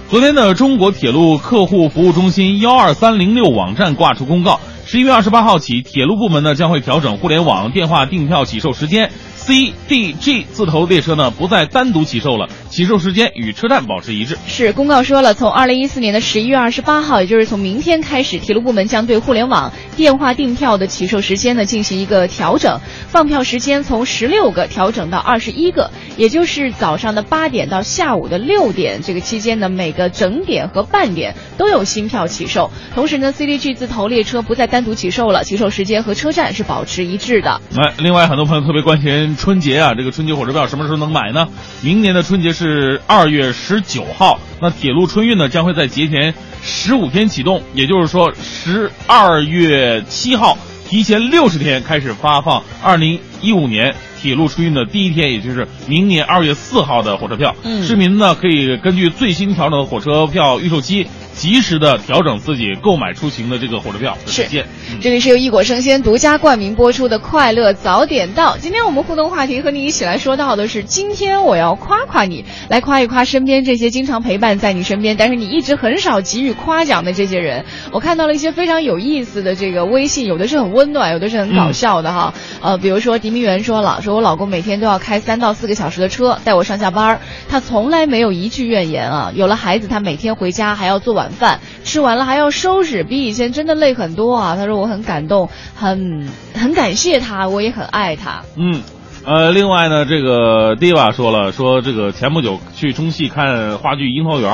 昨天呢，中国铁路客户服务中心幺二三零六网站挂出公告，十一月二十八号起，铁路部门呢将会调整互联网电话订票起售时间。C、D、G 字头列车呢不再单独起售了，起售时间与车站保持一致。是公告说了，从二零一四年的十一月二十八号，也就是从明天开始，铁路部门将对互联网电话订票的起售时间呢进行一个调整，放票时间从十六个调整到二十一个，也就是早上的八点到下午的六点这个期间呢，每个整点和半点都有新票起售。同时呢，C、D、G 自投列车不再单独起售了，起售时间和车站是保持一致的。哎，另外很多朋友特别关心。春节啊，这个春节火车票什么时候能买呢？明年的春节是二月十九号，那铁路春运呢将会在节前十五天启动，也就是说十二月七号提前六十天开始发放二零一五年铁路春运的第一天，也就是明年二月四号的火车票。嗯，市民呢可以根据最新调整的火车票预售期。及时的调整自己购买出行的这个火车票的时间。这里是由一果生鲜独家冠名播出的《快乐早点到》。今天我们互动话题和你一起来说到的是，今天我要夸夸你，来夸一夸身边这些经常陪伴在你身边，但是你一直很少给予夸奖的这些人。我看到了一些非常有意思的这个微信，有的是很温暖，有的是很搞笑的哈。呃，比如说狄明媛说了，说我老公每天都要开三到四个小时的车带我上下班，他从来没有一句怨言啊。有了孩子，他每天回家还要做晚饭，吃完了还要收拾，比以前真的累很多啊。他说我很感动，很很感谢他，我也很爱他。嗯，呃，另外呢，这个 Diva 说了，说这个前不久去中戏看话剧《樱桃园》，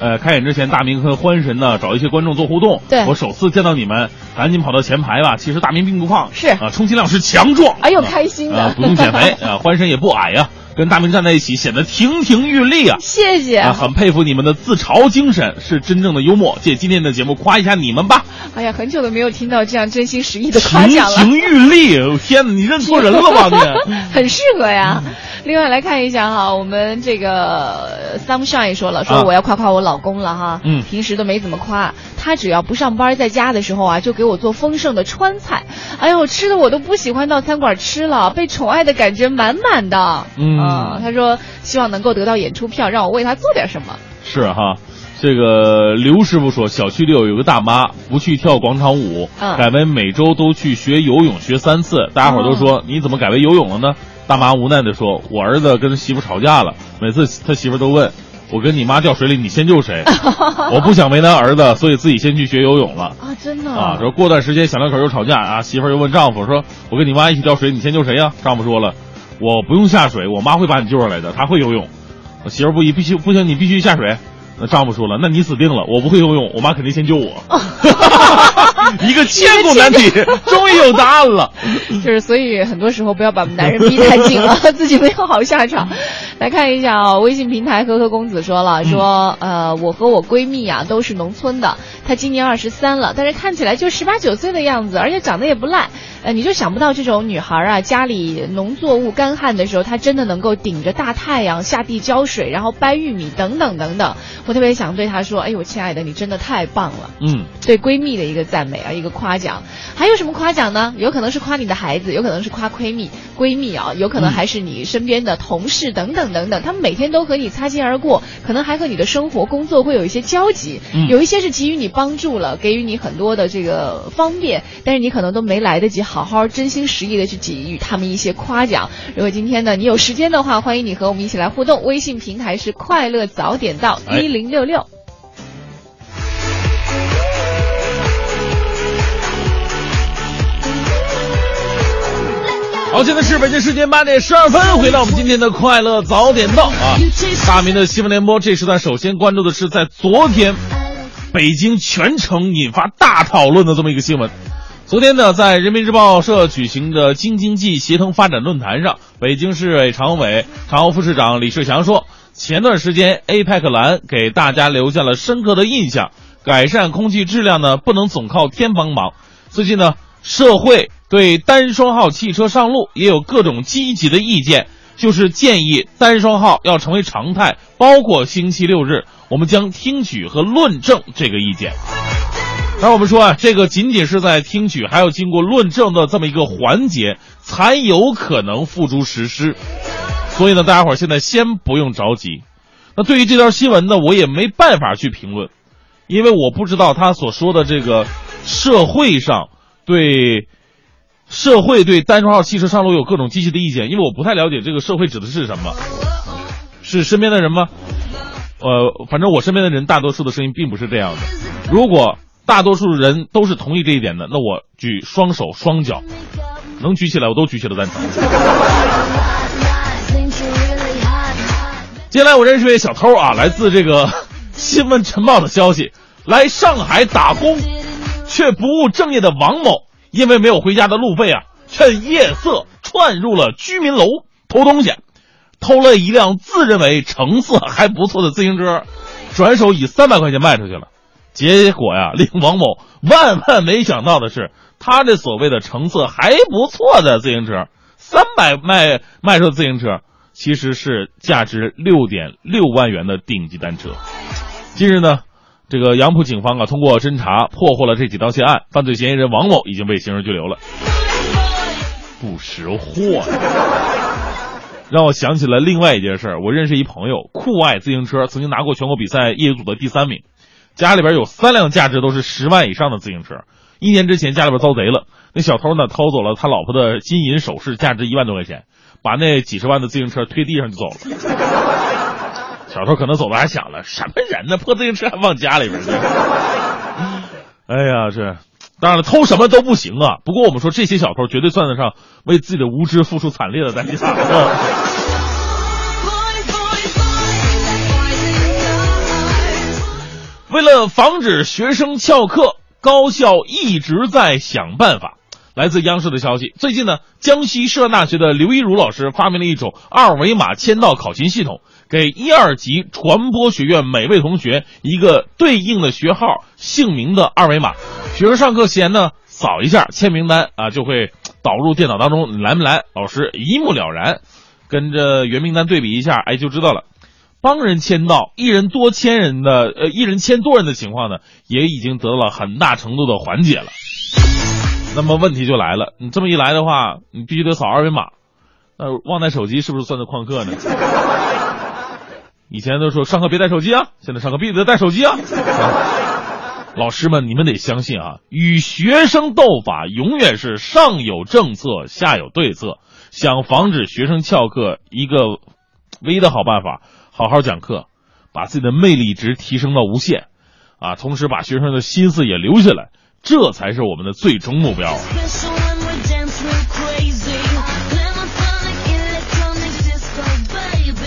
呃，开演之前，大明和欢神呢找一些观众做互动。对，我首次见到你们，赶紧跑到前排吧。其实大明并不胖，是啊，充其量是强壮。哎呦，开心啊，不用减肥啊，欢神也不矮呀。跟大明站在一起显得亭亭玉立啊。谢谢。啊，很佩服你们的自嘲精神，是真正的幽默。借今天的节目夸一下你们吧。哎呀，很久都没有听到这样真心实意的夸奖了。亭亭玉立，天哪，你认错人了吧你？很适合呀。另外来看一下哈，我们这个 Sunshine 说了，说啊我要夸夸我老公了哈。嗯平时都没怎么夸，他只要不上班在家的时候啊，就给我做丰盛的川菜。哎呦，吃的我都不喜欢到餐馆吃了，被宠爱的感觉满满的。嗯啊他说希望能够得到演出票，让我为他做点什么。是哈。这个刘师傅说，小区里有有个大妈不去跳广场舞，嗯改为每周都去学游泳，学三次。大家伙都说、你怎么改为游泳了呢？大妈无奈的说，我儿子跟媳妇吵架了，每次他媳妇都问我跟你妈掉水里，你先救谁？我不想为难儿子，所以自己先去学游泳了。啊，真的啊，说过段时间小两口又吵架啊，媳妇又问丈夫说：“我跟你妈一起掉水，你先救谁呀？”丈夫说了：“我不用下水，我妈会把你救上来的，她会游泳。”我媳妇儿不依，必须不行，你必须下水。那丈夫说了：“那你死定了，我不会游泳，我妈肯定先救我。” 一个千古难题，终于有答案了。就 是所以很多时候不要把男人逼太紧了，自己没有好下场。来看一下啊、微信平台呵呵公子说了，说呃我和我闺蜜啊都是农村的，她今年二十三了，但是看起来就十八九岁的样子，而且长得也不赖。呃，你就想不到这种女孩啊，家里农作物干旱的时候，她真的能够顶着大太阳下地浇水，然后掰玉米等等等等。我特别想对她说，哎呦，亲爱的，你真的太棒了。嗯，对闺蜜的一个赞美啊，一个夸奖。还有什么夸奖呢？有可能是夸你的孩子，有可能是夸闺蜜，闺蜜啊，有可能还是你身边的同事等等等等。他们每天都和你擦肩而过，可能还和你的生活、工作会有一些交集。嗯有一些是给予你帮助了，给予你很多的这个方便，但是你可能都没来得及好好真心实意的去给予他们一些夸奖。如果今天呢你有时间的话，欢迎你和我们一起来互动。微信平台是快乐早点到哎一零六六。好，现在是北京时间八点十二分，回到我们今天的快乐早点到啊！大明的新闻联播这时段首先关注的是在昨天，北京全城引发大讨论的这么一个新闻。昨天呢，在人民日报社举行的京津冀协同发展论坛上，北京市委常委、常务副市长李世强说，前段时间 APEC 蓝给大家留下了深刻的印象，改善空气质量呢不能总靠天帮忙。最近呢，社会对单双号汽车上路也有各种积极的意见，就是建议单双号要成为常态，包括星期六日。我们将听取和论证这个意见。而，我们说啊，这个仅仅是在听取，还要经过论证的这么一个环节，才有可能付诸实施。所以呢，大家伙儿现在先不用着急。那对于这条新闻呢，我也没办法去评论，因为我不知道他所说的这个社会上对社会对单双号汽车上路有各种积极的意见，因为我不太了解这个社会指的是什么，是身边的人吗？呃，反正我身边的人大多数的声音并不是这样的。如果大多数人都是同意这一点的，那我举双手双脚，能举起来我都举起了赞成。接下来我认识一位小偷啊，来自这个新闻晨报的消息，来上海打工，却不务正业的王某，因为没有回家的路费啊，趁夜色窜入了居民楼偷东西，偷了一辆自认为成色还不错的自行车，转手以三百块钱卖出去了。结果呀，令王某万万没想到的是，他这所谓的成色还不错的自行车，三百卖卖出的自行车，其实是价值六点六万元的顶级单车。近日呢，这个杨浦警方啊，通过侦查破获了这起盗窃案，犯罪嫌疑人王某已经被刑事拘留了。不识货呀！让我想起了另外一件事儿，我认识一朋友，酷爱自行车，曾经拿过全国比赛业余组的第三名。家里边有三辆价值都是十万以上的自行车。一年之前家里边遭贼了，那小偷呢偷走了他老婆的金银首饰，价值一万多块钱，把那几十万的自行车推地上就走了。小偷可能走的还想了，什么人呢？破自行车还放家里边去？哎呀，这当然了，偷什么都不行啊。不过我们说这些小偷绝对算得上为自己的无知付出惨烈的代价。为了防止学生翘课，高校一直在想办法。来自央视的消息，最近呢，江西师范大学的刘一儒老师发明了一种二维码签到考勤系统，给一二级传播学院每位同学一个对应的学号、姓名的二维码，学生上课前呢扫一下签名单啊，就会导入电脑当中，来没来，老师一目了然，跟着原名单对比一下，哎，就知道了。帮人签到，一人多签人的，呃，一人签多人的情况呢，也已经得到了很大程度的缓解了。那么问题就来了，你这么一来的话，你必须得扫二维码，那忘带手机是不是算在旷课呢？以前都说上课别带手机啊，现在上课必须得带手机啊。老师们，你们得相信啊，与学生斗法永远是上有政策，下有对策。想防止学生翘课，一个唯一的好办法，好好讲课，把自己的魅力值提升到无限，啊，同时把学生的心思也留下来，这才是我们的最终目标。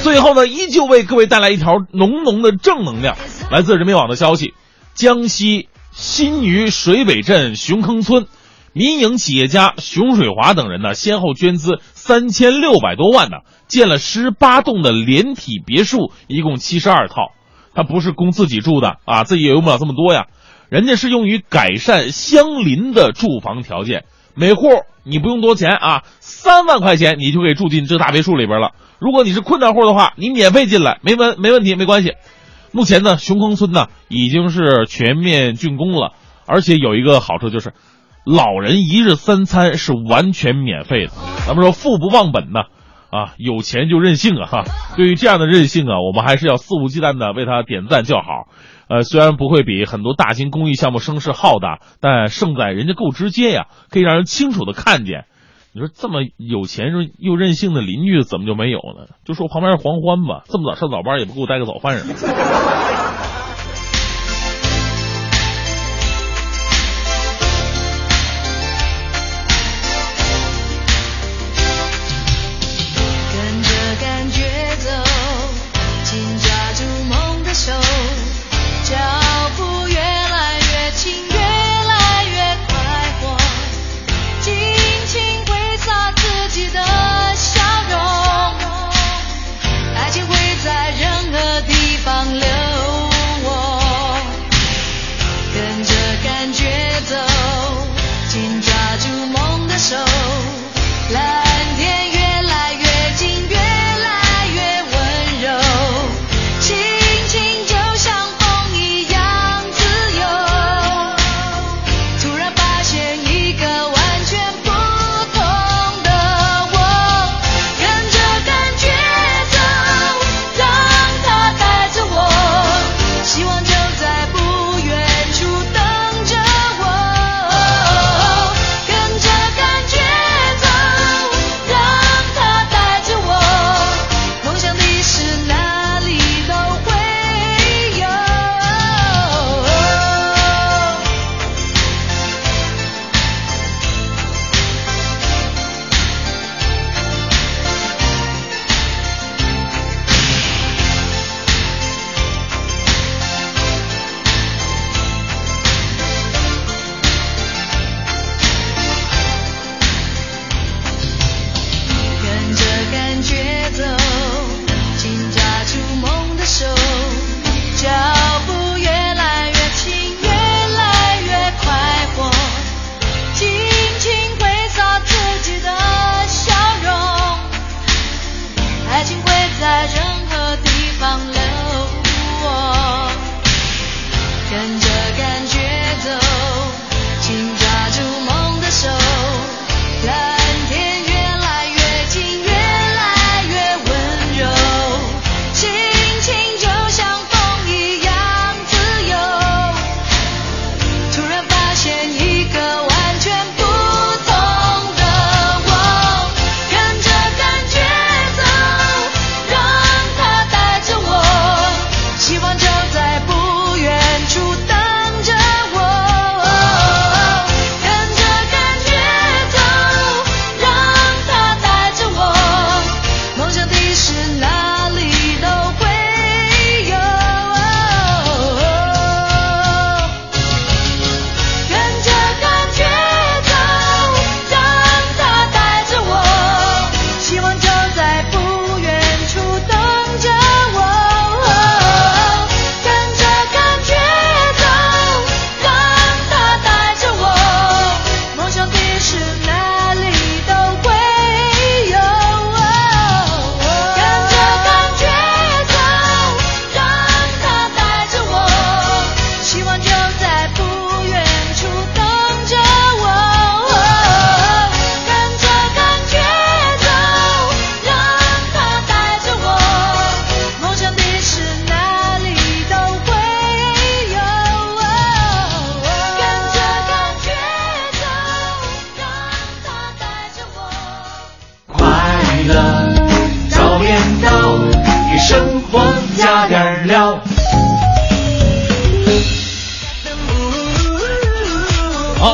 最后呢，依旧为各位带来一条浓浓的正能量。来自人民网的消息，江西新余水北镇熊坑村，民营企业家熊水华等人呢，先后捐资三千六百多万呢，建了十八栋的连体别墅，一共七十二套。他不是供自己住的啊，自己也用不了这么多呀，人家是用于改善相邻的住房条件。每户你不用多钱啊，三万块钱你就可以住进这大别墅里边了。如果你是困难户的话，你免费进来，没问没问题，没关系。目前呢，熊坑村呢已经是全面竣工了，而且有一个好处就是，老人一日三餐是完全免费的。咱们说富不忘本呢，啊，有钱就任性啊哈。对于这样的任性啊，我们还是要肆无忌惮的为他点赞叫好。呃，虽然不会比很多大型公益项目声势浩大，但胜在人家够直接呀，可以让人清楚的看见。你说这么有钱又任性的邻居怎么就没有呢？就说旁边是黄欢吧，这么早上早班也不给我带个早饭什么的。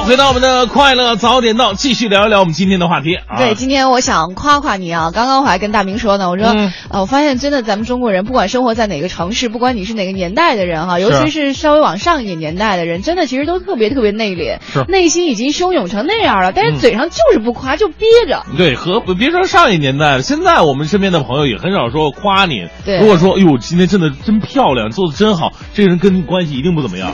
回到我们的快乐早点到，继续聊一聊我们今天的话题啊。对，今天我想夸夸你啊！刚刚我还跟大明说呢，我说，嗯呃，我发现真的咱们中国人，不管生活在哪个城市，不管你是哪个年代的人哈，尤其是稍微往上一点年代的人，真的其实都特别特别内敛，是内心已经汹涌成那样了，但是嗯嘴上就是不夸，就憋着。对，和别说上一年代了，现在我们身边的朋友也很少说夸你。对如果说，哎呦，今天真的真漂亮，做的真好，这个人跟你关系一定不怎么样，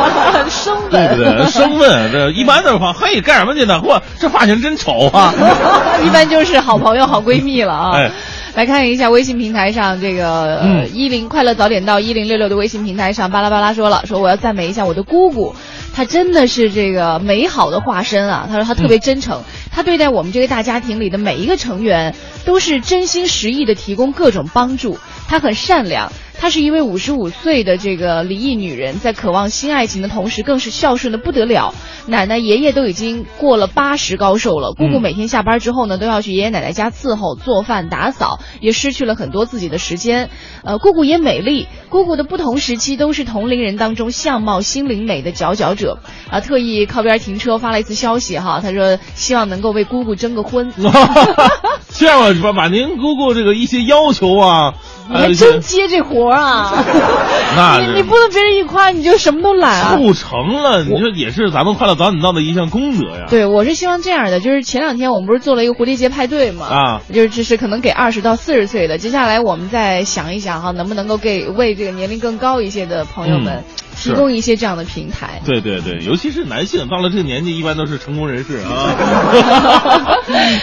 生对不对？生问，这一般的话，嘿，干什么去呢？嚯，这发型真丑啊！一般就是好朋友、好闺蜜了啊。哎来看一下微信平台上这个嗯一零、快乐早点到一零六六的微信平台上，巴拉巴拉说了，说我要赞美一下我的姑姑，她真的是这个美好的化身啊。她说她特别真诚，她对待我们这个大家庭里的每一个成员都是真心实意的提供各种帮助，她很善良。她是一位五十五岁的这个离异女人，在渴望新爱情的同时，更是孝顺的不得了。奶奶、爷爷都已经过了八十高寿了，姑姑嗯每天下班之后呢，都要去爷爷奶奶家伺候、做饭、打扫，也失去了很多自己的时间。呃，姑姑也美丽，姑姑的不同时期都是同龄人当中相貌、心灵美的佼佼者。啊，特意靠边停车发了一次消息哈，他说希望能够为姑姑征个婚。这样吧，把把您姑姑这个一些要求啊，你还呃真接这活啊！那你你不能别人一夸你就什么都揽啊！促成了，你说也是咱们快乐早点到的一项功德呀。对，我是希望这样的，就是前两天我们不是做了一个蝴蝶结派对嘛，啊，就是这是可能给二十到四十岁的，接下来我们再想一想哈，能不能够给为这个年龄更高一些的朋友们嗯提供一些这样的平台。对对对，尤其是男性，到了这个年纪，一般都是成功人士啊。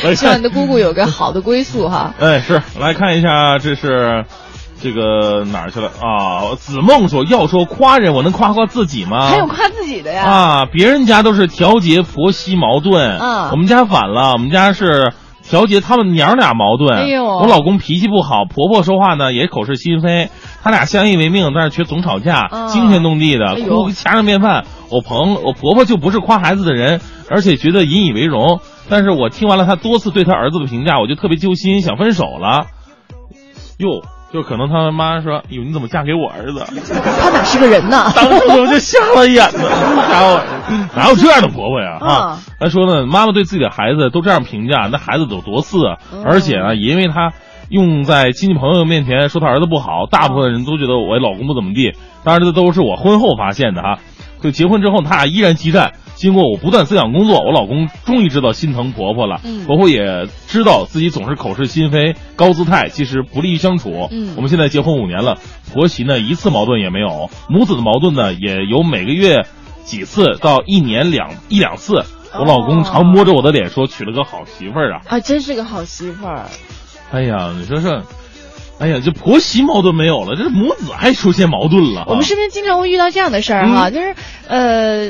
来 希望你，的姑姑有个好的归宿哈。哎，是来看一下，这是这个哪儿去了啊？子梦说，要说夸人，我能夸夸自己吗？还有夸自己的呀？啊，别人家都是调节婆媳矛盾，嗯我们家反了，我们家是调节他们娘俩矛盾。哎呦我老公脾气不好，婆婆说话呢也口是心非，他俩相依为命，但是却总吵架，嗯惊天动地的，哭掐上便饭。我朋我婆婆就不是夸孩子的人，而且觉得引以为荣。但是我听完了她多次对她儿子的评价，我就特别揪心，想分手了。哟，就可能他妈说：“哟，你怎么嫁给我儿子？”他哪是个人呢？当时我就瞎了眼了，家伙，哪有这样的婆婆呀？啊嗯，他说呢，妈妈对自己的孩子都这样评价，那孩子有多次啊？嗯而且呢，也因为他用在亲戚朋友面前说他儿子不好，大部分人都觉得我老公不怎么地。当然，这都是我婚后发现的哈。就结婚之后，他俩依然激战。经过我不断思想工作，我老公终于知道心疼婆婆了。嗯婆婆也知道自己总是口是心非、高姿态，其实不利于相处。嗯我们现在结婚五年了，婆媳呢一次矛盾也没有，母子的矛盾呢也有每个月几次到一年两一两次。我老公常摸着我的脸说娶了个好媳妇儿啊！啊，真是个好媳妇儿。哎呀，你说这，哎呀，这婆媳矛盾没有了，这母子还出现矛盾了啊。我们身边经常会遇到这样的事儿哈，嗯就是呃，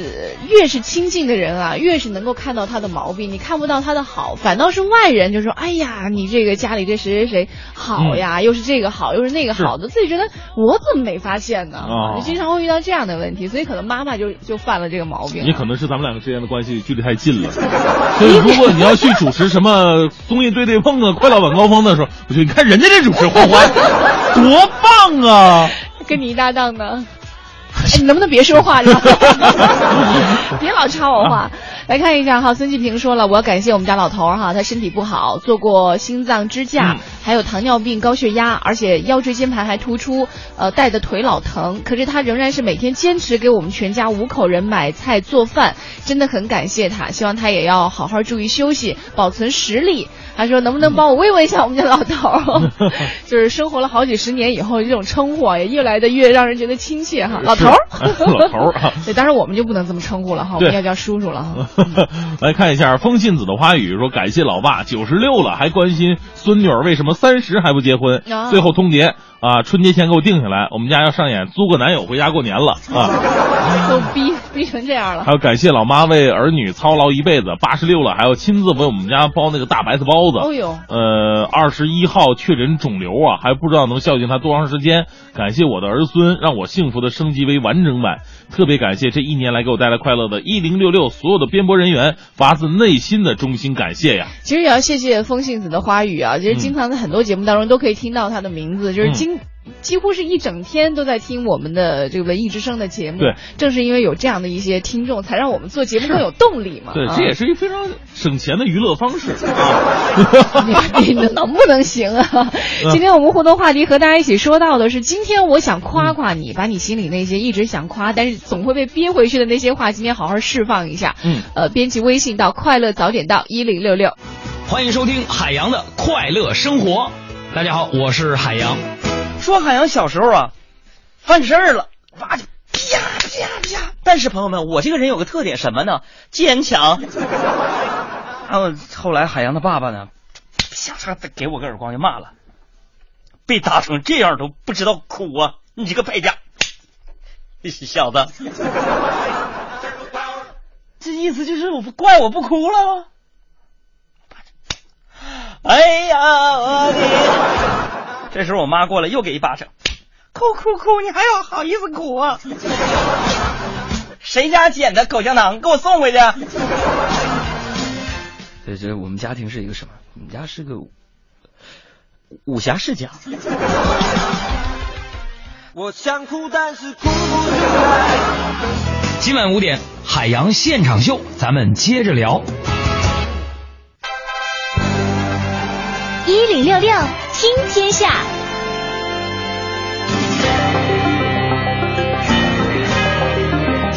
越是亲近的人啊，越是能够看到他的毛病，你看不到他的好，反倒是外人就说，哎呀，你这个家里这谁谁谁好呀，又是这个好，又是那个好的，自己觉得我怎么没发现呢？啊就经常会遇到这样的问题，所以可能妈妈就就犯了这个毛病。也可能是咱们两个之间的关系距离太近了，所以如果你要去主持什么综艺对对碰啊、快乐晚高峰的时候，我觉得你看人家这主持欢欢 多棒啊！跟你一搭档呢。哎，你能不能别说话？别老插我话。来看一下哈，孙继平说了，我要感谢我们家老头儿哈，他身体不好，做过心脏支架，嗯还有糖尿病、高血压，而且腰椎间盘还突出，呃，带的腿老疼。可是他仍然是每天坚持给我们全家五口人买菜做饭，真的很感谢他。希望他也要好好注意休息，保存实力。他说能不能帮我慰问一下我们家老头儿？就是生活了好几十年以后，这种称呼啊也越来的越让人觉得亲切哈。老头儿，老头儿啊。对，当然我们就不能这么称呼了哈，我们要叫叔叔了哈。来看一下风信子的花语，说感谢老爸九十六了还关心孙女儿为什么三十还不结婚。啊最后通牒啊，春节前给我定下来，我们家要上演租个男友回家过年了啊。都逼逼成这样了还。要感谢老妈为儿女操劳一辈子，八十六了还要亲自为我们家包那个大白菜包子。哦呦，呃，二十一号确诊肿瘤啊，还不知道能孝敬他多长时间。感谢我的儿孙，让我幸福的升级为完整版。特别感谢这一年来给我带来快乐的一零六六所有的编播人员，发自内心的衷心感谢呀！其实也要谢谢风信子的花语啊，其实经常在很多节目当中都可以听到他的名字，就是经、几乎是一整天都在听我们的这个文艺之声的节目。对，正是因为有这样的一些听众，才让我们做节目更有动力嘛。对，啊这也是一非常省钱的娱乐方式啊。你你能不能行啊？今天我们互动话题和大家一起说到的是，今天我想夸夸你，把你心里那些一直想夸，但是总会被憋回去的那些话，今天好好释放一下。嗯，呃，编辑微信到快乐早点到一零六六。欢迎收听海洋的快乐生活。大家好，我是海洋。说海洋小时候啊，犯事儿了，哇就啪啪啪。但是朋友们，我这个人有个特点什么呢？坚强。然后后来海洋的爸爸呢，啪嚓给我个耳光就骂了，被打成这样都不知道哭啊！你这个败家，小子。这意思就是我不怪我不哭了。哎呀，我的！这时候我妈过来又给一巴掌，哭哭哭，你还要好意思哭啊？谁家捡的口香糖？给我送回去！这这我们家庭是一个什么？我们家是个武侠世家。我想哭，但是哭不出来。今晚五点，海洋现场秀，咱们接着聊。一零六六听天下。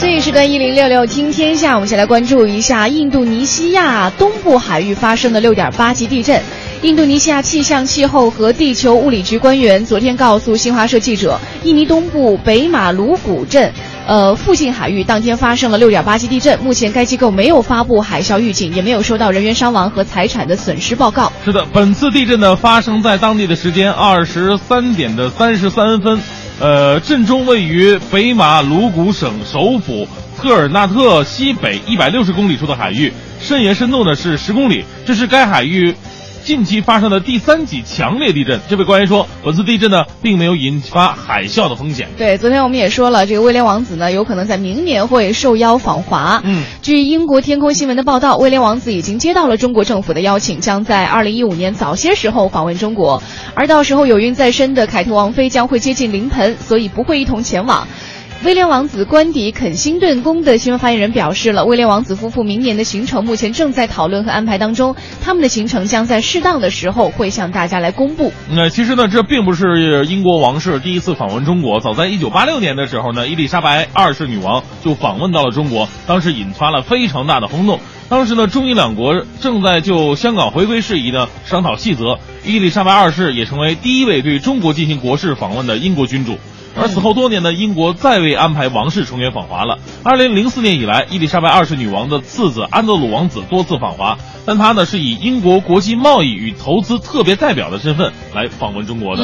这一时段一零六六听天下，我们先来关注一下印度尼西亚东部海域发生的六点八级地震。印度尼西亚气象、气候和地球物理局官员昨天告诉新华社记者，印尼东部北马鲁古镇。呃，附近海域当天发生了六点八级地震，目前该机构没有发布海啸预警，也没有收到人员伤亡和财产的损失报告。是的，本次地震呢发生在当地的时间二十三点的三十三分，呃，震中位于北马鲁古省首府特尔纳特西北一百六十公里处的海域，深源深度呢是十公里，这是该海域。近期发生的第三级强烈地震，这位官员说，本次地震呢，并没有引发海啸的风险。对，昨天我们也说了，这个威廉王子呢，有可能在明年会受邀访华。嗯，据英国天空新闻的报道，威廉王子已经接到了中国政府的邀请，将在二零一五年早些时候访问中国，而到时候有孕在身的凯特王妃将会接近临盆，所以不会一同前往。威廉王子官邸肯辛顿宫的新闻发言人表示了，威廉王子夫妇明年的行程目前正在讨论和安排当中，他们的行程将在适当的时候会向大家来公布。那、其实呢，这并不是英国王室第一次访问中国，早在一九八六年的时候呢，伊丽莎白二世女王就访问到了中国，当时引发了非常大的轰动。当时呢，中英两国正在就香港回归事宜呢商讨细则，伊丽莎白二世也成为第一位对中国进行国事访问的英国君主。而此后多年呢，英国再未安排王室成员访华了。二零零四年以来，伊丽莎白二世女王的次子安德鲁王子多次访华，但他呢是以英国国际贸易与投资特别代表的身份来访问中国的。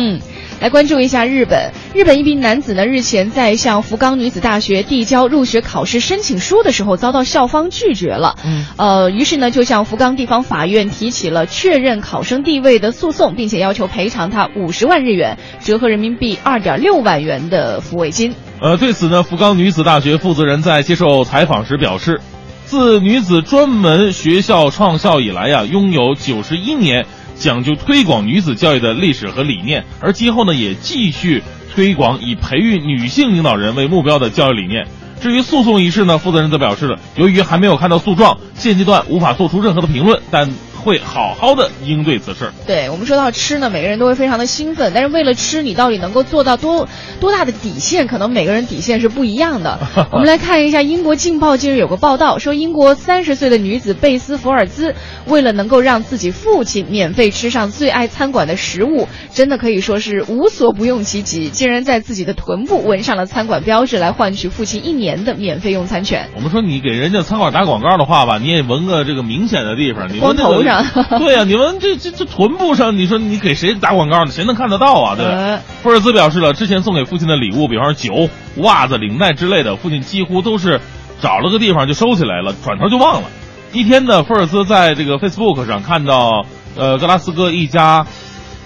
来关注一下日本。日本一名男子呢日前在向福冈女子大学递交入学考试申请书的时候，遭到校方拒绝了。嗯，呃，于是呢就向福冈地方法院提起了确认考生地位的诉讼，并且要求赔偿他五十万日元，折合人民币二点六万元。的抚慰金。呃，对此呢，福冈女子大学负责人在接受采访时表示，自女子专门学校创校以来呀、啊，拥有九十一年讲究推广女子教育的历史和理念，而今后呢，也继续推广以培育女性领导人为目标的教育理念。至于诉讼一事呢，负责人则表示了，由于还没有看到诉状，现阶段无法做出任何的评论，但。会好好的应对此事。对我们说到吃呢，每个人都会非常的兴奋，但是为了吃，你到底能够做到多多大的底线？可能每个人底线是不一样的。我们来看一下英国《镜报》近日有个报道，说英国三十岁的女子贝斯·福尔兹，为了能够让自己父亲免费吃上最爱餐馆的食物，真的可以说是无所不用其极，竟然在自己的臀部纹上了餐馆标志，来换取父亲一年的免费用餐权。我们说你给人家餐馆打广告的话吧，你也纹个这个明显的地方，你光头上。对呀、啊，你们这这这臀部上，你说你给谁打广告呢？谁能看得到啊？对福尔兹表示了，之前送给父亲的礼物，比方说酒、袜子、领带之类的，父亲几乎都是找了个地方就收起来了，转头就忘了。一天呢，福尔兹在这个 Facebook 上看到，呃，格拉斯哥一家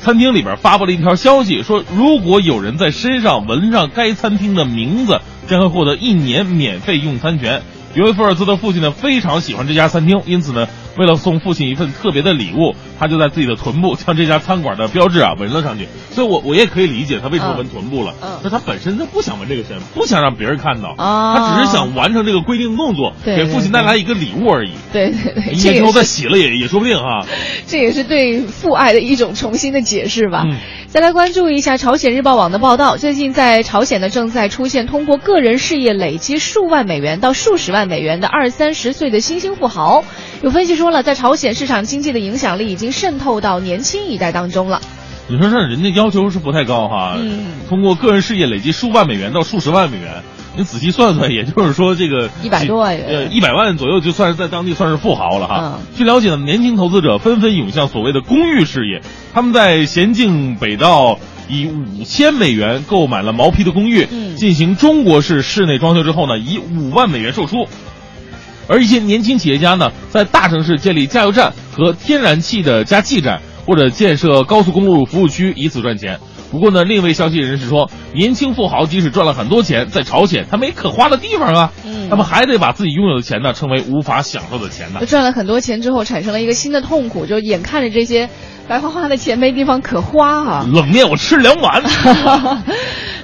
餐厅里边发布了一条消息，说如果有人在身上纹上该餐厅的名字，将会获得一年免费用餐权。由于福尔兹的父亲呢非常喜欢这家餐厅，因此呢，为了送父亲一份特别的礼物，他就在自己的臀部将这家餐馆的标志啊纹了上去。所以我我也可以理解他为什么纹臀部了。嗯那他本身他不想纹这个身，不想让别人看到，哦他只是想完成这个规定动作，对给父亲带来一个礼物而已。对对对，一年之后再洗了也也说不定哈。这也是对父爱的一种重新的解释吧。嗯再来关注一下朝鲜日报网的报道，最近在朝鲜呢正在出现通过个人事业累积数万美元到数十万美元的二三十岁的新兴富豪。有分析说了，在朝鲜市场经济的影响力已经渗透到年轻一代当中了。你说这人家要求是不太高哈，嗯通过个人事业累积数万美元到数十万美元，你仔细算算，也就是说这个100多万元呃，一百万左右就算是在当地算是富豪了哈。嗯据了解呢，年轻投资者纷纷涌向所谓的公寓事业，他们在咸镜北道以五千美元购买了毛坯的公寓，嗯进行中国式室内装修之后呢，以五万美元售出。而一些年轻企业家呢，在大城市建立加油站和天然气的加气站，或者建设高速公路服务区，以此赚钱。不过呢，另一位消息人士说，年轻富豪即使赚了很多钱，在朝鲜他没可花的地方啊，嗯他们还得把自己拥有的钱呢称为无法享受的钱呢。赚了很多钱之后，产生了一个新的痛苦，就眼看着这些白花花的钱没地方可花啊。冷面我吃两碗。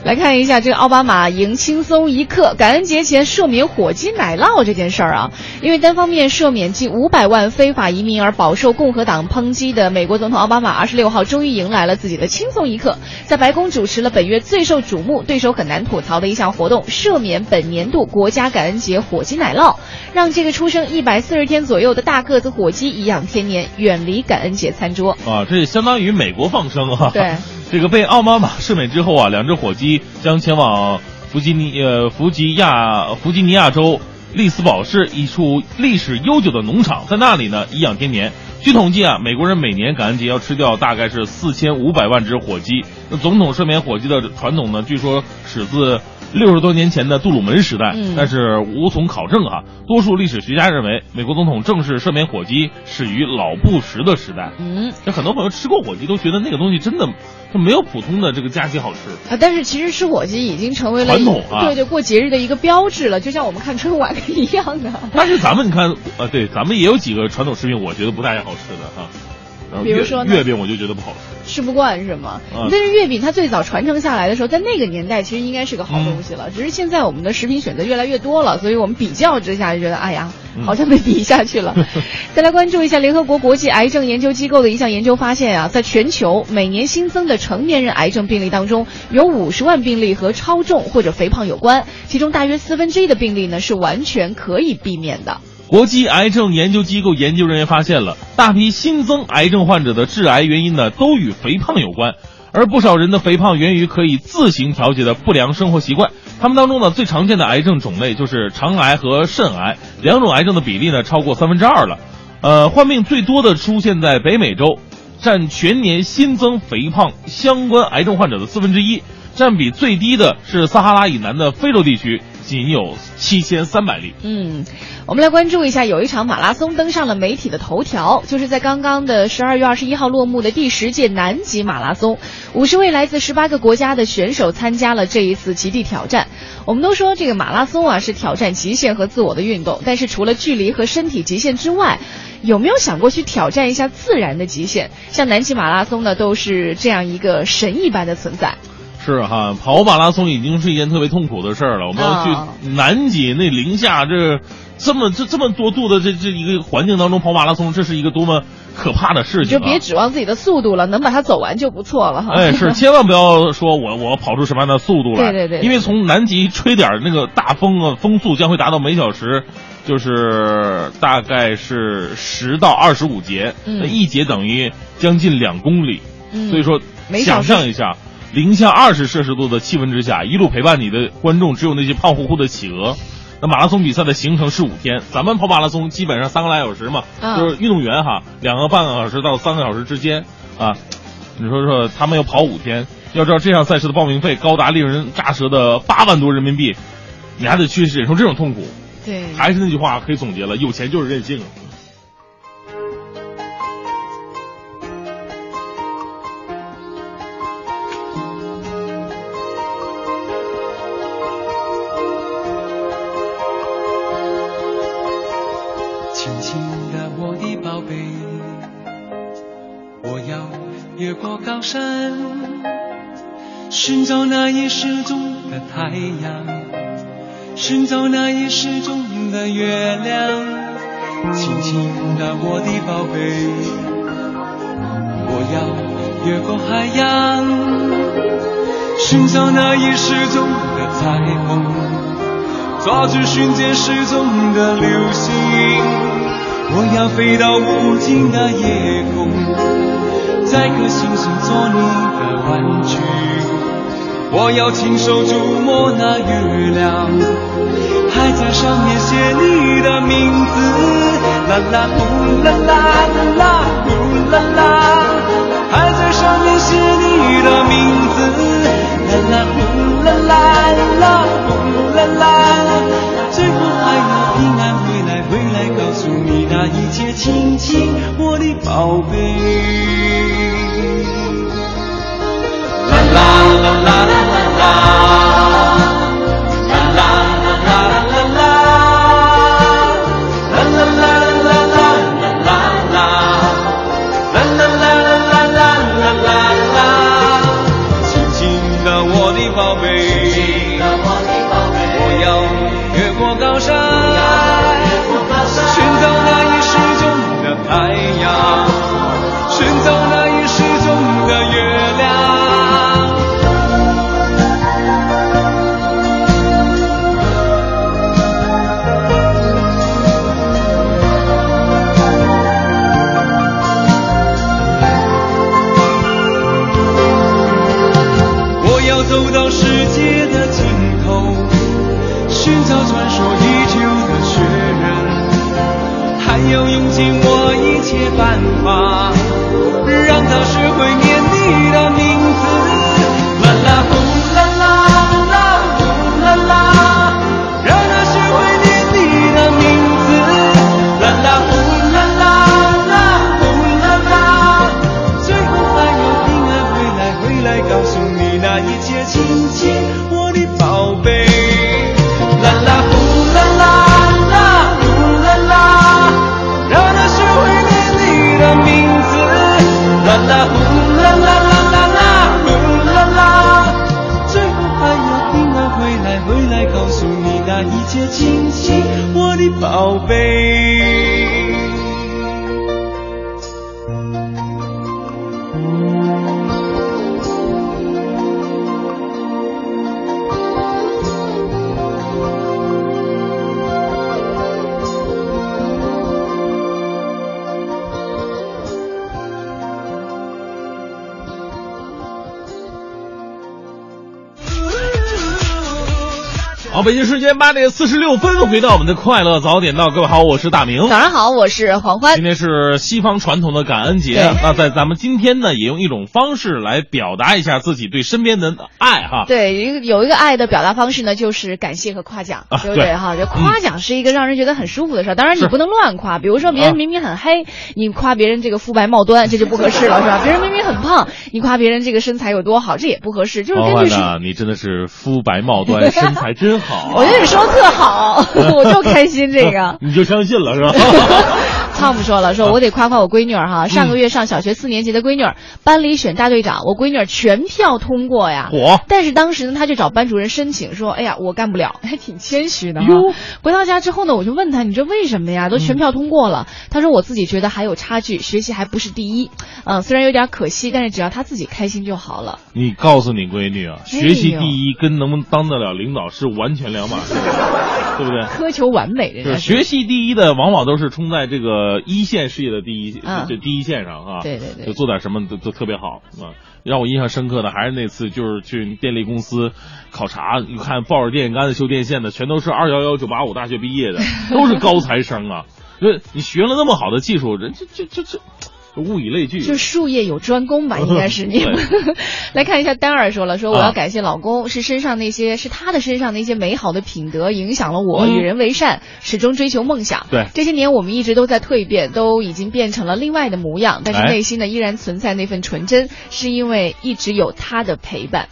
来看一下这个奥巴马迎轻松一刻，感恩节前赦免火鸡奶酪这件事儿啊，因为单方面赦免近五百万非法移民而饱受共和党抨击的美国总统奥巴马，二十六号终于迎来了自己的轻松一刻，在白宫主持了本月最受瞩目、对手很难吐槽的一项活动——赦免本年度国家感恩节火鸡奶酪，让这个出生一百四十天左右的大个子火鸡颐养天年，远离感恩节餐桌。啊，这相当于美国放生啊。对，这个被奥巴马赦免之后啊，两只火鸡将前往弗吉尼呃弗吉亚弗吉尼亚州利斯堡市一处历史悠久的农场，在那里呢颐养天年。据统计啊，美国人每年感恩节要吃掉大概是四千五百万只火鸡。那总统赦免火鸡的传统呢，据说始自六十多年前的杜鲁门时代，嗯但是无从考证啊。多数历史学家认为，美国总统正式赦免火鸡始于老布什的时代。嗯。这很多朋友吃过火鸡都觉得那个东西真的就没有普通的这个家鸡好吃。啊，但是其实吃火鸡已经成为了传统啊对对，过节日的一个标志了，就像我们看春晚一样的。但是咱们你看，呃，对，咱们也有几个传统食品，我觉得不太好吃的哈。然后月比如说呢月饼，我就觉得不好吃。吃不惯是吗？嗯但是月饼它最早传承下来的时候，在那个年代其实应该是个好东西了，嗯只是现在我们的食品选择越来越多了，所以我们比较之下就觉得，哎呀，嗯好像被比下去了。再来关注一下联合国国际癌症研究机构的一项研究发现啊，在全球每年新增的成年人癌症病例当中，有五十万病例和超重或者肥胖有关，其中大约四分之一的病例呢是完全可以避免的。国际癌症研究机构研究人员发现了，大批新增癌症患者的致癌原因呢，都与肥胖有关。而不少人的肥胖源于可以自行调节的不良生活习惯。他们当中呢，最常见的癌症种类就是肠癌和肾癌，两种癌症的比例呢超过三分之二了。呃，患病最多的出现在北美洲，占全年新增肥胖相关癌症患者的四分之一。占比最低的是撒哈拉以南的非洲地区，仅有七千三百例。嗯，我们来关注一下，有一场马拉松登上了媒体的头条，就是在刚刚的十二月二十一号落幕的第十届南极马拉松，五十位来自十八个国家的选手参加了这一次极地挑战。我们都说这个马拉松啊是挑战极限和自我的运动，但是除了距离和身体极限之外，有没有想过去挑战一下自然的极限？像南极马拉松呢，都是这样一个神一般的存在。是哈，跑马拉松已经是一件特别痛苦的事儿了。我们要啊去南极那零下这这么这这么多度的这这一个环境当中跑马拉松，这是一个多么可怕的事情、啊！你就别指望自己的速度了，能把它走完就不错了哈。哎，是，千万不要说我我跑出什么样的速度来，对对对因为从南极吹点儿那个大风啊，风速将会达到每小时，就是大概是十到二十五节，一节等于将近两公里，嗯所以说想象一下，零下二十摄氏度的气温之下，一路陪伴你的观众只有那些胖乎乎的企鹅。那马拉松比赛的行程是五天，咱们跑马拉松基本上三个来小时嘛，嗯就是运动员哈，两个半个小时到三个小时之间啊。你说说，他们要跑五天，要知道这项赛事的报名费高达令人咋舌的八万多人民币，你还得去忍受这种痛苦。对，还是那句话，可以总结了，有钱就是任性。山，寻找那已失踪的太阳，寻找那已失踪的月亮。轻轻的我的宝贝，我要越过海洋，寻找那已失踪的彩虹，抓住瞬间失踪的流星。我要飞到无尽的夜空，摘颗星星做你的玩具。我要亲手触摸那月亮，还在上面写你的名字。啦啦呼啦啦啦呼啦啦，还在上面写你的名字。啦啦呼啦啦啦呼啦啦，最后还要平安回来，回来告诉你那一切，亲亲我的宝贝。now. you 好，北京时间八点四十六分，回到我们的快乐早点到，各位好，我是大明。早上好，我是黄欢今。天是西方传统的感恩节，那在咱们今天呢，也用一种方式来表达一下自己对身边的爱哈。对，一个有一个爱的表达方式呢，就是感谢和夸奖，啊对不对对哈？就夸奖是一个让人觉得很舒服的事儿，当然你不能乱夸，比如说别啊人明明很黑，你夸别人这个肤白貌端，这就不合适了，是吧？别人明明很胖，你夸别人这个身材有多好，这也不合适，就是根据呢，你真的是肤白貌端，身材真好啊、我觉得你说的特好，我就开心这个。你就相信了是吧？汤姆说了，说我得夸夸我闺女儿哈，上个月上小学四年级的闺女儿，班里选大队长，我闺女儿全票通过呀。我但是当时呢，她就找班主任申请说，哎呀，我干不了，还挺谦虚的哈哟。回到家之后呢，我就问她，你这为什么呀？都全票通过了。她说我自己觉得还有差距，学习还不是第一。嗯，虽然有点可惜，但是只要她自己开心就好了。你告诉你闺女啊，学习第一跟能不能当得了领导是完全两码事，对不对？苛求完美，人家学习第一的，往往都是冲在这个一线事业的第一，嗯这第一线上啊。对对对就做点什么都都特别好啊。让我印象深刻的还是那次，就是去电力公司考察，你看抱着电线杆子修电线的，全都是二幺幺九八五大学毕业的，都是高材生啊。因为你学了那么好的技术，人这这这这物以类聚。就术业有专攻吧，应该是你们。来看一下，丹儿说了，说我啊要感谢老公，是身上那些是他的身上那些美好的品德影响了我，嗯与人为善，始终追求梦想。对这些年我们一直都在蜕变，都已经变成了另外的模样，但是哎内心呢依然存在那份纯真，是因为一直有他的陪伴。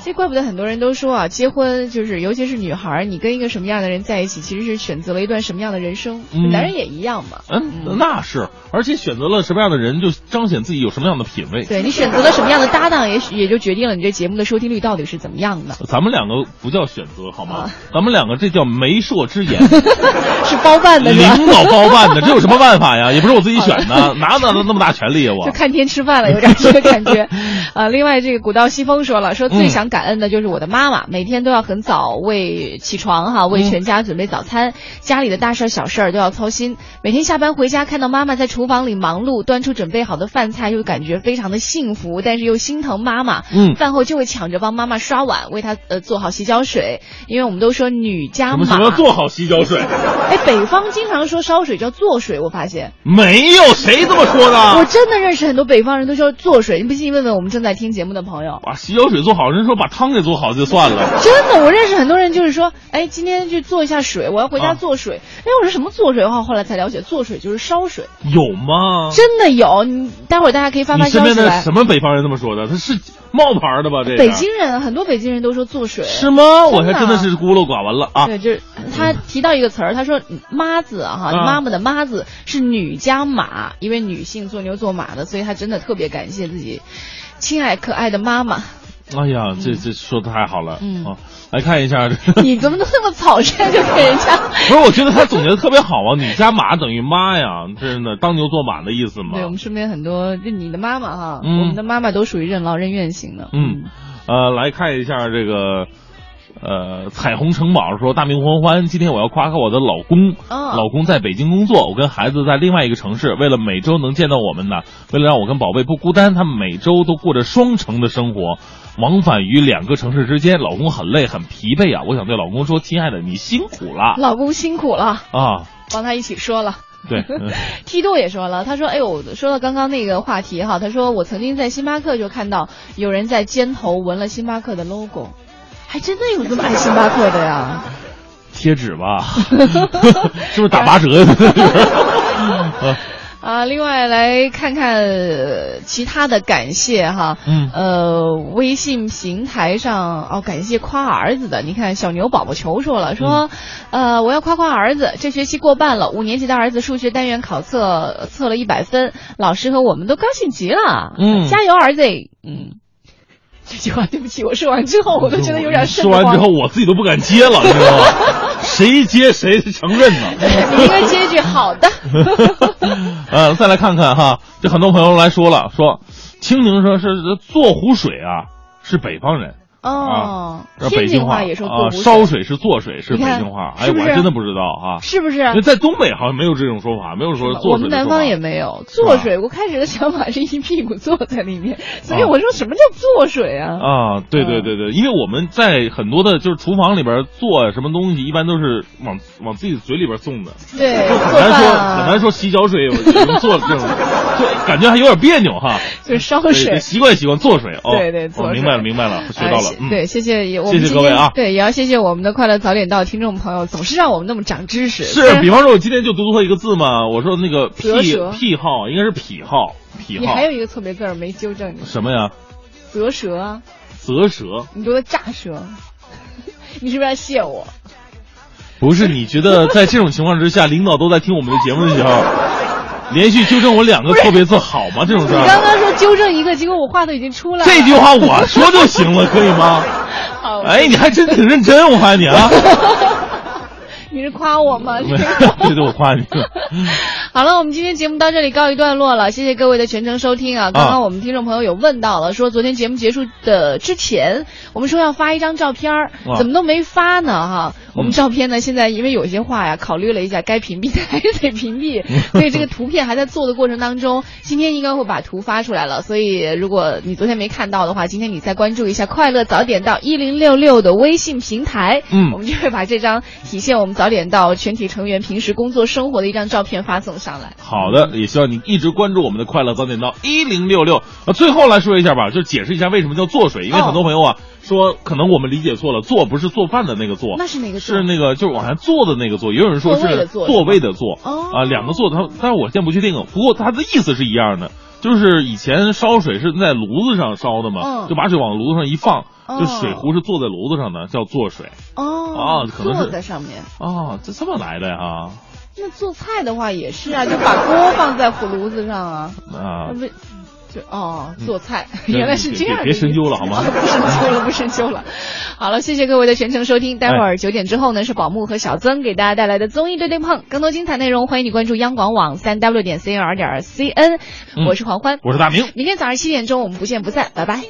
所以怪不得很多人都说啊，结婚就是尤其是女孩，你跟一个什么样的人在一起，其实是选择了一段什么样的人生。嗯男人也一样嘛。嗯，那是，而且选择了什么样的人，就彰显自己有什么样的品味。对你选择了什么样的搭档，也许也就决定了你这节目的收听率到底是怎么样的。咱们两个不叫选择好吗？啊咱们两个这叫媒妁之言，是包办的？领导包办的，这有什么办法呀？也不是我自己选的，哪哪有那么大权利啊？我 就看天吃饭了，有点这个感觉。呃，另外这个古道西风说了，说最想感恩的就是我的妈妈，每天都要很早为起床哈，为全家准备早餐，家里的大事儿小事儿都要操心。每天下班回家，看到妈妈在厨房里忙碌，端出准备好的饭菜，又感觉非常的幸福，但是又心疼妈妈。嗯饭后就会抢着帮妈妈刷碗，为她呃做好洗脚水，因为我们都说女家什么马。什么做好洗脚水？哎，北方经常说烧水叫做水，我发现。没有谁这么说的。我真的认识很多北方人都说做水，你不信问问我们正在听节目的朋友。把洗脚水做好，人说把汤给做好就算了。真的，我认识很多人就是说，哎，今天去做一下水，我要回家啊做水。哎，我说什么做水的话，后来才了解，做水就是烧水，有吗？真的有。你待会儿大家可以发发你身边的消息来。什么北方人这么说的？他是冒牌的吧？这个北京人很多北京人都说做水，是吗？我还真的是孤陋寡闻了啊！对，就是他提到一个词儿，他说“妈子”啊哈，啊妈妈的“妈”字是女加马，因为女性做牛做马的，所以他真的特别感谢自己亲爱可爱的妈妈。哎呀，这这说的太好了，嗯啊，来看一下。你怎么能那么草率就给人家？不是，我觉得他总结的特别好啊！你家马等于妈呀，真的当牛做马的意思嘛对。我们身边很多，就你的妈妈哈，嗯我们的妈妈都属于任劳任怨型的。嗯，呃，来看一下这个，呃，彩虹城堡说大明欢欢，今天我要夸夸我的老公，哦老公在北京工作，我跟孩子在另外一个城市，为了每周能见到我们呢，为了让我跟宝贝不孤单，他们每周都过着双城的生活。往返于两个城市之间，老公很累很疲惫啊！我想对老公说：“亲爱的，你辛苦了老公辛苦了，啊！”帮他一起说了。对，嗯 T 度也说了，他说：“哎呦，说到刚刚那个话题哈，他说我曾经在星巴克就看到有人在肩头纹了星巴克的 logo，还真的有这么爱星巴克的呀。贴纸吧，是不是打八折呀？啊啊，另外来看看、呃其他的感谢哈，嗯。呃，微信平台上哦，感谢夸儿子的，你看小牛宝宝球说了，说，嗯。呃，我要夸夸儿子，这学期过半了，五年级的儿子数学单元考测测了一百分，老师和我们都高兴极了，嗯。加油儿子，嗯。这句话对不起，我说完之后我都觉得有点瘆说完之后，我自己都不敢接了，你知道吗？谁接谁承认呢？你应该接一句好的。呃，再来看看哈，这很多朋友来说了，说青柠说是做湖水啊，是北方人。哦，这北京话也说啊，做烧水是做水是北京话，哎，我还真的不知道啊。是不是？那在东北好像没有这种说法，没有说做我们南方也没有做水。我开始的想法是一屁股坐在里面，所以我说什么叫做水啊？啊，对对对对，因为我们在很多的就是厨房里边做什么东西，一般都是往往自己嘴里边送的，对，就很难说啊，很难说洗脚水，有能做这种，就感觉还有点别扭哈。就是烧水。习惯习惯做水哦。对对明白了明白了，学到了对，谢谢也我们谢谢各位啊对，也要谢谢我们的快乐早点到听众朋友，总是让我们那么长知识。是，比方说，我今天就读错一个字嘛，我说那个癖癖好应该是癖好，癖好你还有一个错别字没纠正你，什么呀？啧舌啊，啧舌。你读的炸舌，你是不是要谢我？不是，你觉得在这种情况之下，领导都在听我们的节目的时候，连续纠正我两个错别字好吗？这种事你，刚刚说纠正一个，结果我话都已经出来了。这句话我说就行了，可以吗？好，哎，你还真挺认真，我发现你啊。你是夸我吗？对对，我夸你。好了，我们今天节目到这里告一段落了，谢谢各位的全程收听啊！刚刚我们听众朋友有问到了，说昨天节目结束的之前，我们说要发一张照片儿，怎么都没发呢？哈，我们嗯照片呢，现在因为有些话呀，考虑了一下，该屏蔽的还是得屏蔽，所以这个图片还在做的过程当中，今天应该会把图发出来了。所以如果你昨天没看到的话，今天你再关注一下“快乐早点到一零六六”的微信平台，嗯我们就会把这张体现我们早点到全体成员平时工作生活的一张照片发送上来。好的，也希望你一直关注我们的快乐早点到一零六六。啊，最后来说一下吧，就解释一下为什么叫做水，因为哦很多朋友啊、说可能我们理解错了，做不是做饭的那个做，那是哪个做是那个就是往下坐的那个坐，也有人说是座位的座啊、两个座，它但是我现在不确定，不过它的意思是一样的。就是以前烧水是在炉子上烧的嘛，嗯就把水往炉子上一放，就水壶是坐在炉子上的，叫做水。哦哦可能是坐在上面。哦，这这么来的呀？那做菜的话也是啊，就把锅放在火炉子上啊。啊那，不就哦，做菜、嗯 原来是这样别别深究了 好吗啊不深究了，不深究了。好了，谢谢各位的全程收听。待会哎儿九点之后呢，是宝木和小曾给大家带来的综艺对对碰，更多精彩内容欢迎你关注央广网三 w 点 c r 点 c n。嗯我是黄欢，我是大明。明天早上七点钟我们不见不散，拜拜。